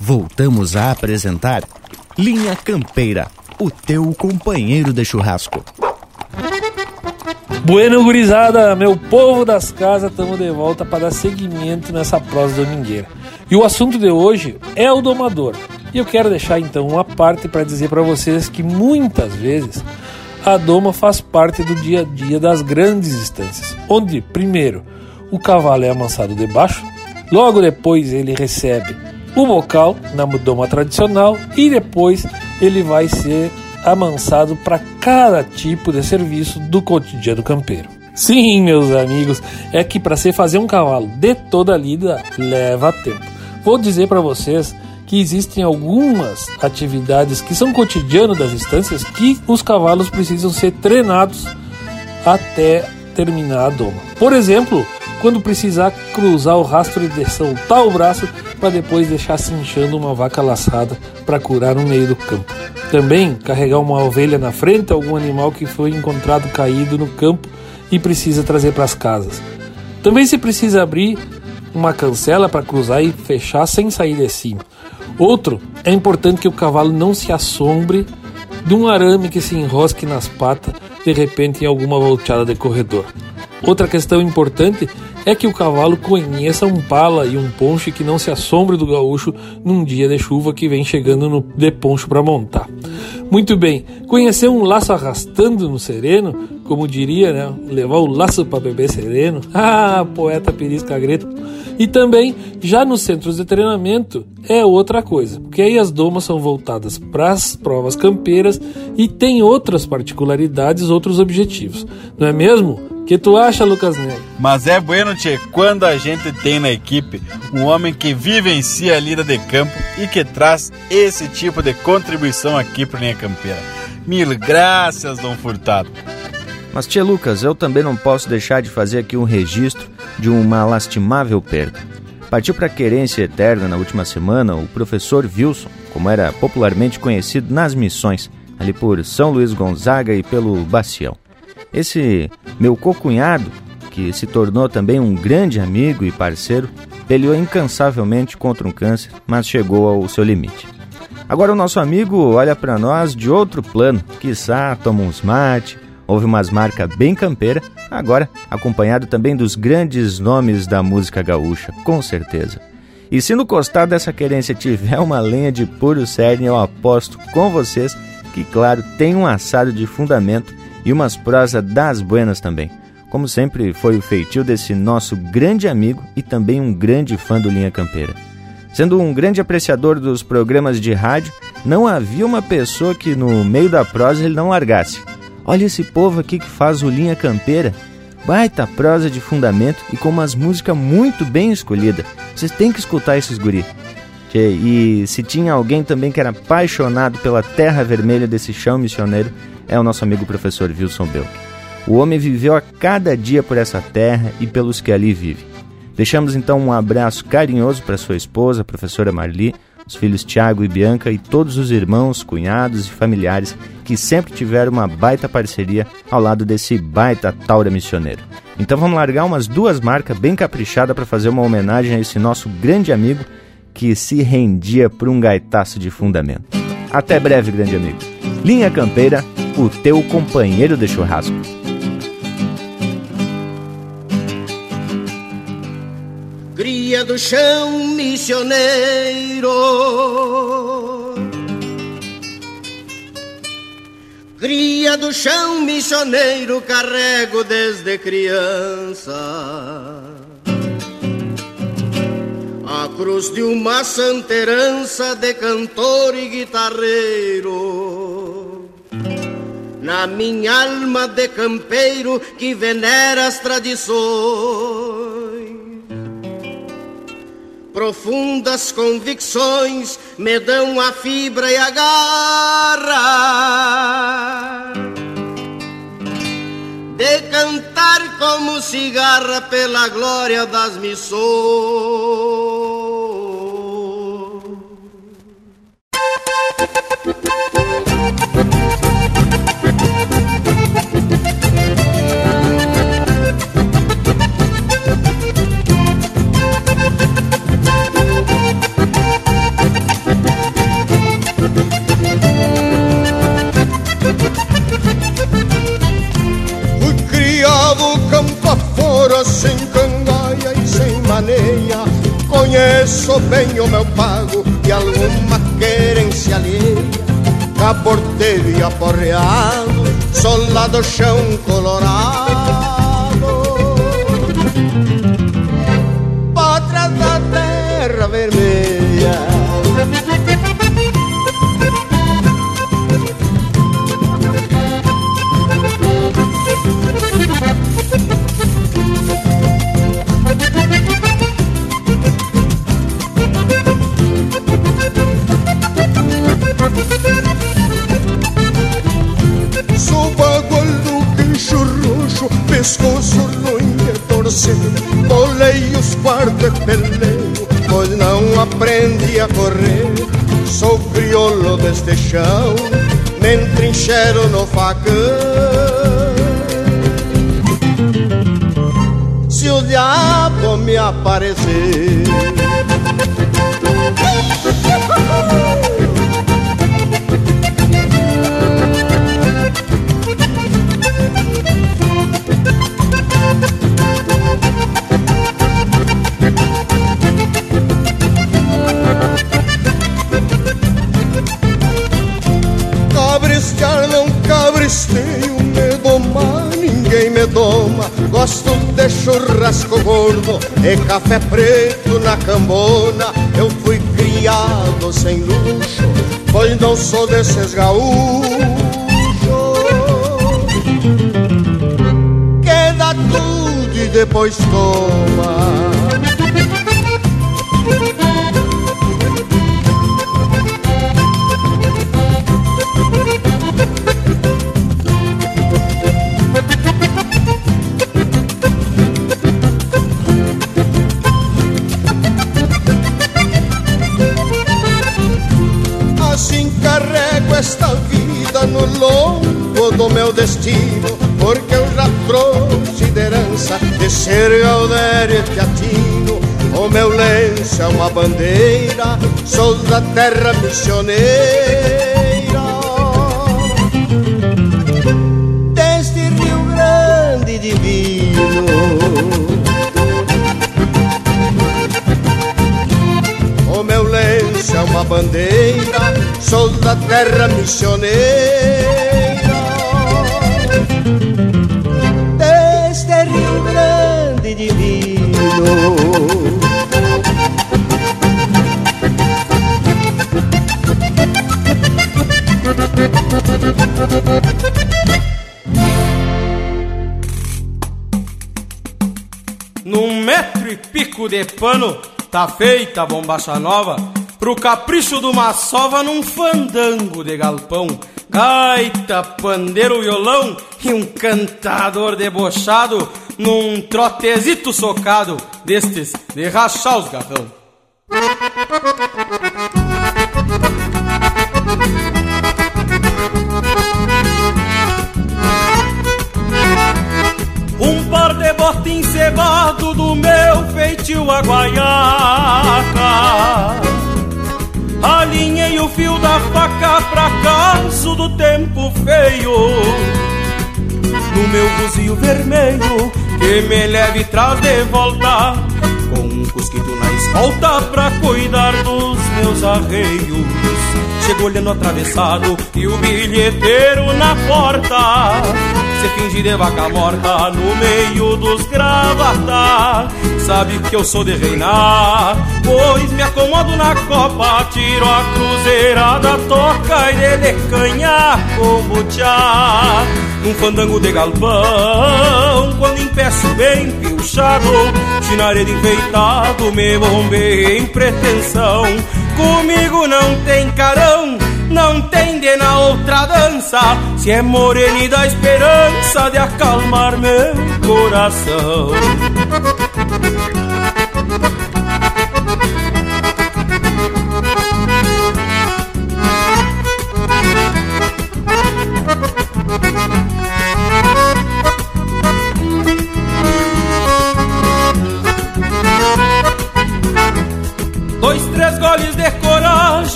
Voltamos a apresentar Linha Campeira, o teu companheiro de churrasco. Bueno, gurizada, meu povo das casas, estamos de volta para dar seguimento nessa prosa domingueira. E o assunto de hoje é o domador. E eu quero deixar então uma parte para dizer para vocês que muitas vezes a doma faz parte do dia a dia das grandes instâncias, onde, primeiro, o cavalo é amansado debaixo, logo depois ele recebe o bocal na doma tradicional e depois ele vai ser amansado para cada tipo de serviço do cotidiano campeiro. Sim, meus amigos, é que para se fazer um cavalo de toda lida leva tempo. Vou dizer para vocês que existem algumas atividades que são cotidiano das instâncias que os cavalos precisam ser treinados até terminar a doma. Por exemplo, quando precisar cruzar o rastro e soltar o braço para depois deixar cinchando uma vaca laçada para curar no meio do campo. Também carregar uma ovelha na frente, algum animal que foi encontrado caído no campo e precisa trazer para as casas. Também se precisa abrir uma cancela para cruzar e fechar sem sair de cima. Outro, é importante que o cavalo não se assombre de um arame que se enrosque nas patas de repente em alguma volteada de corredor. Outra questão importante é que o cavalo conheça um pala e um ponche que não se assombre do gaúcho num dia de chuva que vem chegando no de poncho para montar. Muito bem, conhecer um laço arrastando no sereno, como diria, né? Levar o laço para beber sereno. Ah, poeta Perisca Greto. E também, já nos centros de treinamento, é outra coisa, porque aí as domas são voltadas para as provas campeiras e tem outras particularidades, outros objetivos. Não é mesmo? Que tu acha, Lucas Nery? Mas é bueno, tchê, quando a gente tem na equipe um homem que vivencia a lida de campo e que traz esse tipo de contribuição aqui para Linha Campeira. Mil graças, Dom Furtado. Mas, tia Lucas, eu também não posso deixar de fazer aqui um registro de uma lastimável perda. Partiu para a querência eterna na última semana o professor Wilson, como era popularmente conhecido nas missões, ali por São Luís Gonzaga e pelo Bacião. Esse meu cocunhado, que se tornou também um grande amigo e parceiro, peleou incansavelmente contra um câncer, mas chegou ao seu limite. Agora o nosso amigo olha para nós de outro plano, quiçá toma uns mate, ouve umas marcas bem campeira, agora acompanhado também dos grandes nomes da música gaúcha, com certeza. E se no costado dessa querência tiver uma lenha de puro cerne, eu aposto com vocês que, claro, tem um assado de fundamento e umas prosas das buenas também. Como sempre, foi o feitio desse nosso grande amigo e também um grande fã do Linha Campeira. Sendo um grande apreciador dos programas de rádio, não havia uma pessoa que no meio da prosa ele não largasse. Olha esse povo aqui que faz o Linha Campeira. Baita prosa de fundamento e com umas músicas muito bem escolhidas. Vocês têm que escutar esses guri. E se tinha alguém também que era apaixonado pela terra vermelha desse chão missioneiro, é o nosso amigo professor Wilson Belk. O homem viveu a cada dia por essa terra e pelos que ali vivem. Deixamos então um abraço carinhoso para sua esposa, a professora Marli, os filhos Tiago e Bianca e todos os irmãos, cunhados e familiares que sempre tiveram uma baita parceria ao lado desse baita taura missioneiro. Então vamos largar umas duas marcas bem caprichadas para fazer uma homenagem a esse nosso grande amigo que se rendia por um gaitaço de fundamento. Até breve, grande amigo. Linha Campeira, o teu companheiro de churrasco. Cria do chão missioneiro Cria do chão missioneiro carrego desde criança a cruz de uma santa herança de cantor e guitarreiro. Na minha alma de campeiro que venera as tradições, profundas convicções me dão a fibra e a garra de cantar como cigarra pela glória das missões. Sem cangaia e sem maneia. Conheço bem o meu pago e alguma querência alheia. Caporteiro e aporreado, solado chão colorado. A correr Sou crioulo deste chão, me entrincheiro no facão. Se o diabo me aparecer churrasco gordo e café preto na cambona. Eu fui criado sem luxo, pois não sou desses gaúchos. Queda tudo e depois toma. Porque eu já trouxe de herança de ser Galdério e Teatino. O meu lenço é uma bandeira, sou da terra missioneira. Deste Rio Grande divino. O meu lenço é uma bandeira, sou da terra missioneira. Num metro e pico de pano, tá feita a bombacha nova pro capricho de uma sova num fandango de galpão. Gaita, pandeiro, violão e um cantador debochado num trotezito socado destes de rachar os garrão. Um par de bota encebado do meu feitio a Alinhei o fio da faca pra caso do tempo feio No meu buzio vermelho que me leve traz de volta Com um cusquito na escolta pra cuidar dos meus arreios. Chego olhando atravessado e o bilheteiro na porta. Se finge de vaca morta no meio dos gravata. Sabe que eu sou de reinar Pois me acomodo na copa Tiro a cruzeirada, toca e dele canha como tchá. Num fandango de galpão Empeço bem pilchado Chinaredo enfeitado Me bombei em pretensão Comigo não tem carão, não tem de na outra dança. Se é morena dá esperança de acalmar meu coração.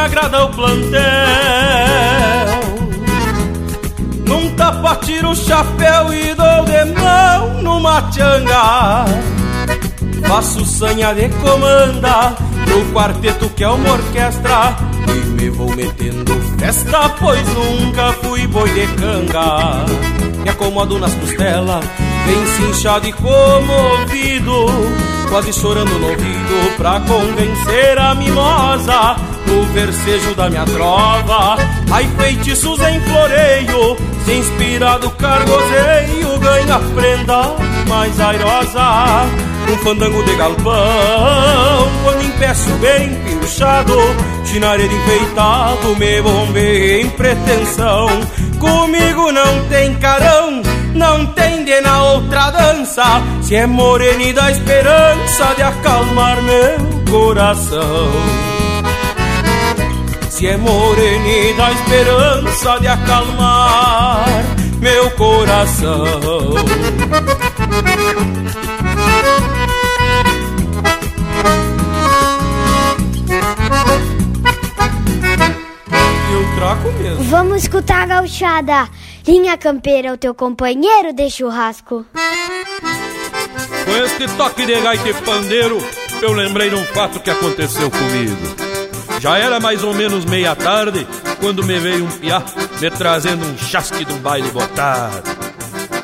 Agrada o plantel. Num tapa tiro o chapéu e dou de mão numa tchanga. Faço sanha de comanda pro quarteto que é uma orquestra. E me vou metendo festa, pois nunca fui boi de canga. Me acomodo nas costelas, bem cinchado e comovido quase chorando no ouvido pra convencer a mimosa no versejo da minha trova. Ai, feitiços em floreio, se inspirado cargozeio, ganha prenda mais airosa. Um fandango de galpão, quando empeço bem pilchado, chinaredo enfeitado, me bombei em pretensão. Comigo não tem carão, não tem de na outra dança. Se é morena e dá esperança de acalmar meu coração. Se é morena e dá esperança de acalmar meu coração. Eu traco mesmo. Vamos escutar a gauchada Linha Campeira, o teu companheiro de churrasco. Com este toque de gaita e pandeiro, eu lembrei de um fato que aconteceu comigo. Já era mais ou menos meia tarde quando me veio um piá me trazendo um chasque de um baile botado.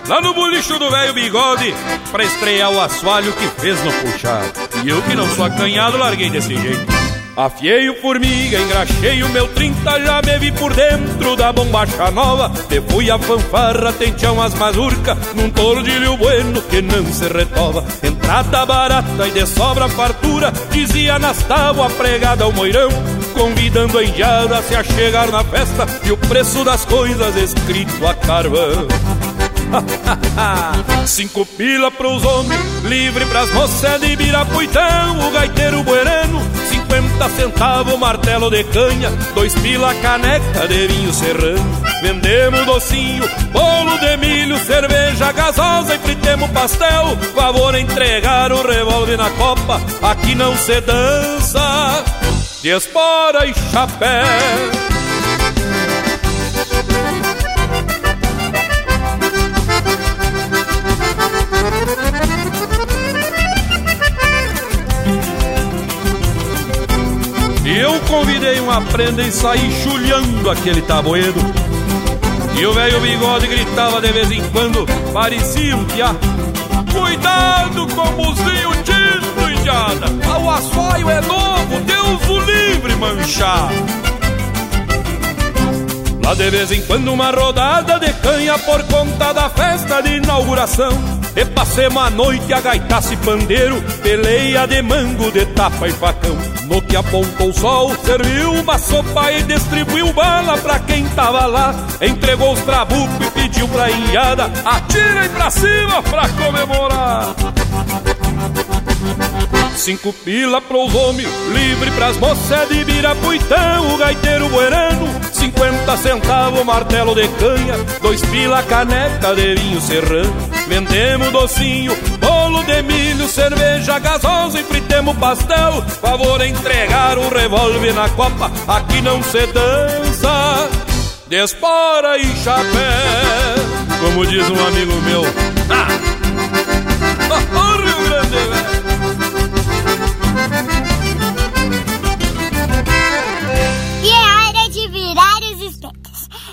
Lá no bolicho do velho bigode, pra estrear o assoalho que fez no puxado. E eu que não sou acanhado, larguei desse jeito. Afiei o formiga, engraxei o meu 30, já me vi por dentro da bombacha nova. Te fui a fanfarra, tenteão as mazurca, num Rio Bueno que não se retova. Entrada barata e de sobra fartura, dizia nas tábuas pregada ao moirão. Convidando a indiada a se achegar na festa e o preço das coisas escrito a carvão. Cinco pila pros homens, livre pras moças de Birapuitão, o gaiteiro buerano, cinquenta centavos martelo de canha, dois pila caneca de vinho serrano. Vendemos docinho, bolo de milho, cerveja gasosa e fritemos pastel. Favor entregar o revólver na copa, aqui não se dança de espora e chapéu. Uma prenda e saí chulhando aquele tabueiro. E o velho bigode gritava de vez em quando, parecia um piá. Cuidado com o buzinho tinto, indiada! O assoio é novo, Deus o livre manchar! Lá de vez em quando uma rodada de canha por conta da festa de inauguração. E passemos a noite a gaitasse pandeiro Peleia de mango, de tapa e facão No que apontou o sol, serviu uma sopa E distribuiu bala pra quem tava lá Entregou os trabucos e pediu pra inhada Atirem pra cima pra comemorar Cinco pila pros homens, livre pras moças de Birapuitão, o gaiteiro buerano. Cinquenta centavos martelo de canha, dois pila caneca de vinho serrano. Vendemos docinho, bolo de milho, cerveja gasosa e fritemos pastel. Favor entregar um revólver na copa, aqui não se dança. Despora e chapéu, como diz um amigo meu. Ah! Oh, Rio Grande, velho!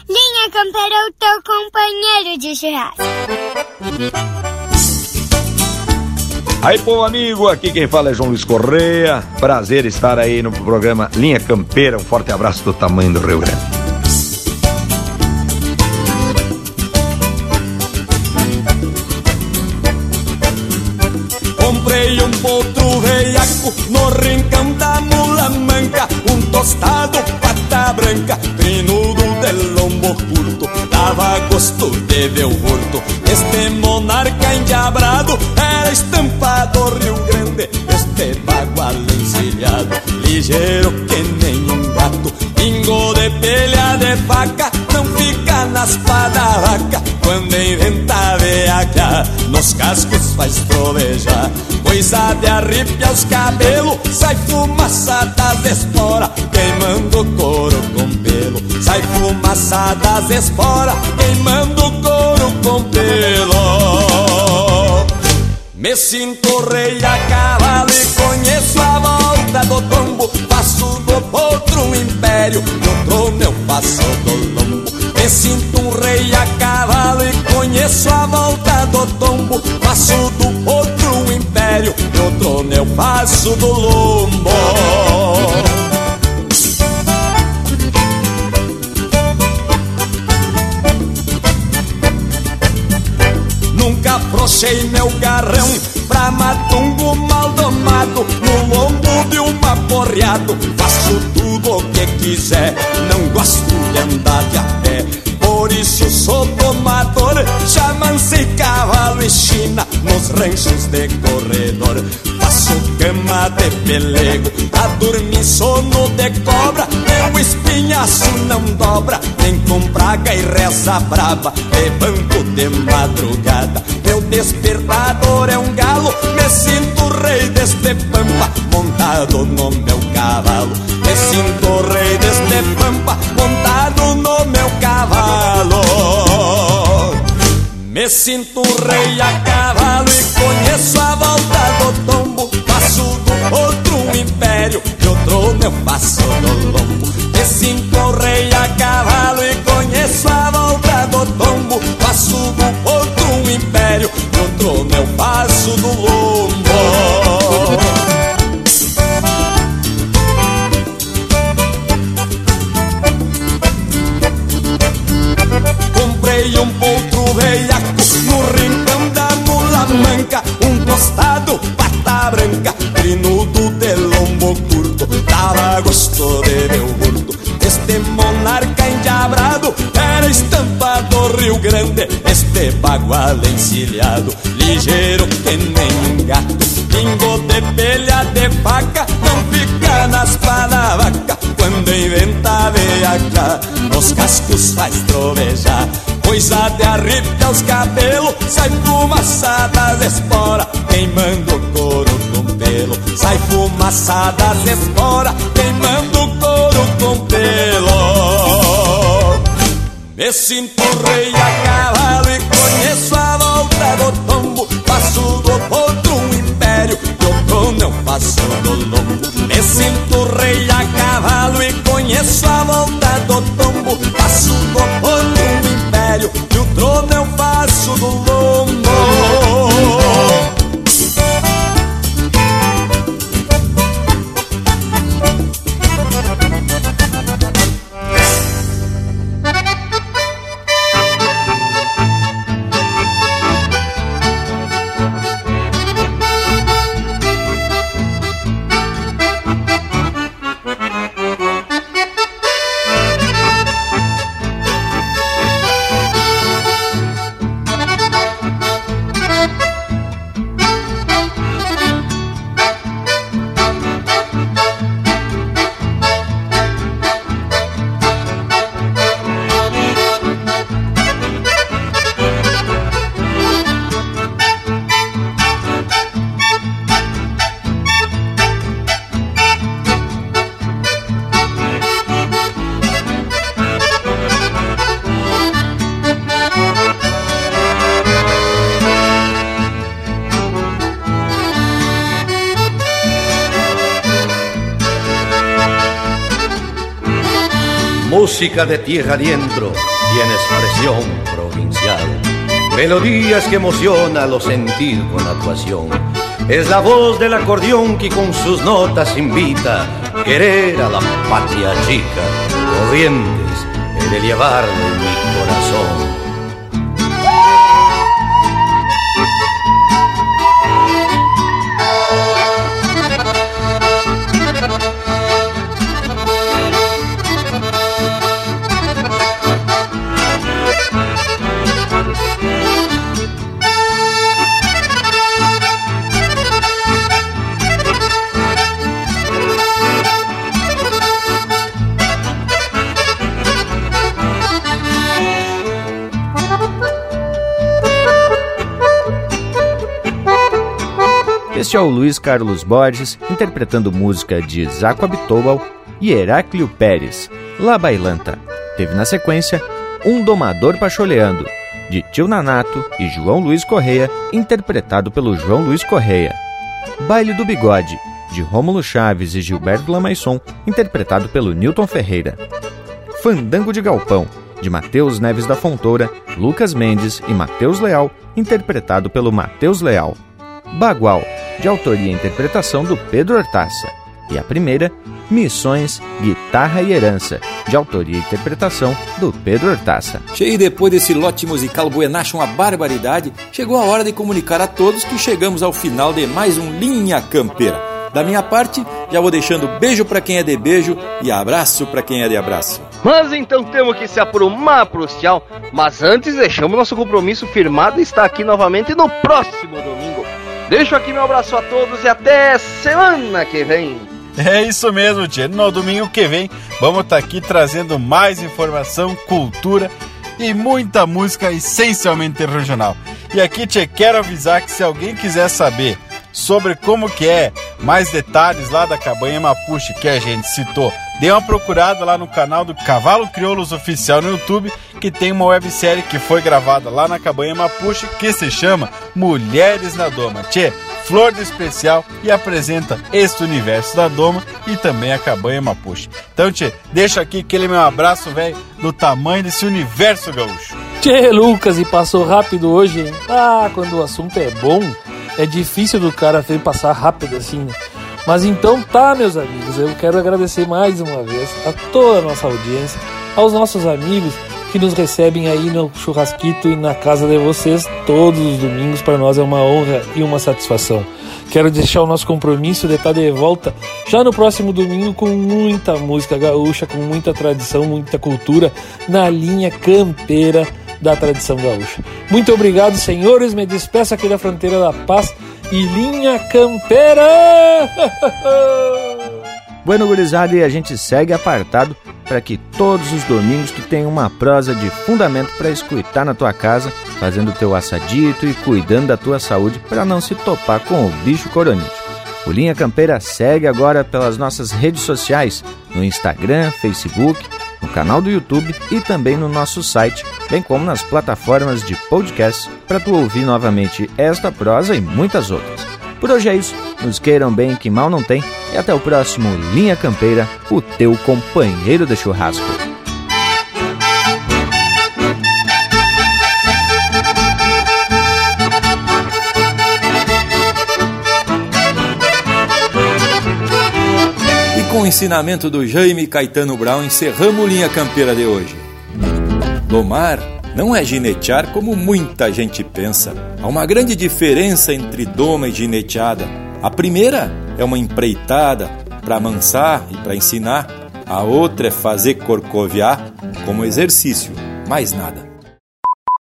Linha Campeira é o teu companheiro de churrasco. Aí, povo amigo, aqui quem fala é João Luiz Correia. Prazer estar aí no programa Linha Campeira. Um forte abraço do tamanho do Rio Grande. Comprei um potro veiaco no rincão da mula manca, um tostado pata branca, trinudo de lombo curto, dava gosto de ver o. Este monarca endiabrado era estampa do Rio Grande, este bagual encilhado, ligeiro que nem um gato, pingo de pelha de faca, não fica nas pá da vaca, quando inventa veaca, nos cascos faz trovejar, coisa de arrepia os cabelos, sai fumaça das esporas, queimando couro com pelo, sai fumaça das esporas, queimando couro com pelo. Me sinto rei a cavalo e conheço a volta do tombo, faço do um império, no trono eu passo do lombo. Me sinto um rei a cavalo e conheço a volta do tombo, faço do um império, no trono eu passo do lombo. Nunca afrouxei meu garrão pra matungo mal domado No lombo de um aporreado Faço tudo o que quiser Não gosto de andar de a pé Por isso sou domador Já mancei cavalo e china Nos ranchos de corredor. Faço cama de pelego Pra dormir sono de cobra. Meu espinhaço não dobra Nem com praga e reza braba. Levanto de madrugada Meu despertador é um galo. Me sinto rei deste pampa Montado no meu cavalo. Me sinto rei deste pampa Montado me sinto um rei a cavalo e conheço a volta do tombo. Faço do outro império e o trono eu faço no lombo. Me sinto um rei a cavalo e conheço a volta do tombo. Faço do outro império e o trono eu faço no lombo. Comprei um veiaco no rincão da mula manca. Um tostado, pata branca, trinudo de lombo curto Dava gosto de meu curto Este monarca endiabrado era estampa do Rio Grande Este bagual encilhado, ligeiro que nem um gato Pingo de pelha de faca, não fica nas vaca Quando inventa veaca, nos cascos faz trovejar Coisa de arrepia os cabelos, sai fumaça das esporas Queimando couro com pelo, sai fumaça das esporas Queimando couro com pelo. Me sinto rei a cavalo e conheço a volta do tombo. Faço do potro um império, eu faço do lombo. Me sinto rei a cavalo e conheço a volta música de tierra adentro tiene expresión provincial. Melodías que emociona los sentidos con actuación. Es la voz del acordeón que con sus notas invita a querer a la patria chica. Corrientes, he de llevarlo en mi corazón. Este é o Luiz Carlos Borges interpretando música de Zaco Abitobal e Heráclio Pérez, La Bailanta. Teve na sequência Um Domador Pacholeando, de Tio Nanato e João Luiz Correia, interpretado pelo João Luiz Correia. Baile do Bigode, de Rômulo Chaves e Gilberto Lamaisson, interpretado pelo Newton Ferreira. Fandango de Galpão, de Mateus Neves da Fontoura, Lucas Mendes e Mateus Leal, interpretado pelo Mateus Leal. Bagual, de autoria e interpretação do Pedro Hortaça. E a primeira, Missões, Guitarra e Herança, de autoria e interpretação do Pedro Hortaça. Cheio depois desse lote musical buenacho uma barbaridade, chegou a hora de comunicar a todos que chegamos ao final de mais um Linha Campeira. Da minha parte, já vou deixando beijo para quem é de beijo e abraço para quem é de abraço. Mas então temos que se aprumar pros tchau. Mas antes deixamos nosso compromisso firmado e estar aqui novamente no próximo domingo. Deixo aqui meu abraço a todos e até semana que vem. É isso mesmo, tia. No domingo que vem vamos estar tá aqui trazendo mais informação, cultura e muita música essencialmente regional. E aqui, tia, quero avisar que se alguém quiser saber sobre como que é mais detalhes lá da cabanha Mapuche que a gente citou, dê uma procurada lá no canal do Cavalo Crioulos Oficial no YouTube, que tem uma websérie que foi gravada lá na cabanha Mapuche que se chama Mulheres na Doma. Tchê, flor de especial e apresenta este universo da Doma e também a cabanha Mapuche. Então, Tchê, deixa aqui aquele meu abraço, velho, do tamanho desse universo gaúcho. Tchê, Lucas, e passou rápido hoje, hein? Ah, quando o assunto é bom é difícil do cara ver passar rápido assim, né? Mas então tá, meus amigos, eu quero agradecer mais uma vez a toda a nossa audiência, aos nossos amigos que nos recebem aí no churrasquito e na casa de vocês todos os domingos. Para nós é uma honra e uma satisfação. Quero deixar o nosso compromisso de estar de volta já no próximo domingo com muita música gaúcha, com muita tradição, muita cultura na linha campeira da tradição gaúcha. Muito obrigado, senhores. Me despeço aqui da fronteira da paz e linha campeira! bueno, gurizada, e a gente segue apartado para que todos os domingos tu tenha uma prosa de fundamento para escutar na tua casa, fazendo teu assadito e cuidando da tua saúde para não se topar com o bicho coronite. O Linha Campeira segue agora pelas nossas redes sociais, no Instagram, Facebook, canal do YouTube e também no nosso site, bem como nas plataformas de podcast para tu ouvir novamente esta prosa e muitas outras. Por hoje é isso, nos queiram bem que mal não tem e até o próximo Linha Campeira, o teu companheiro de churrasco. O ensinamento do Jaime Caetano Brown, encerramos linha campeira de hoje. Domar não é ginetear como muita gente pensa. Há uma grande diferença entre doma e gineteada. A primeira é uma empreitada para amansar e para ensinar. A outra é fazer corcoviar como exercício, mais nada.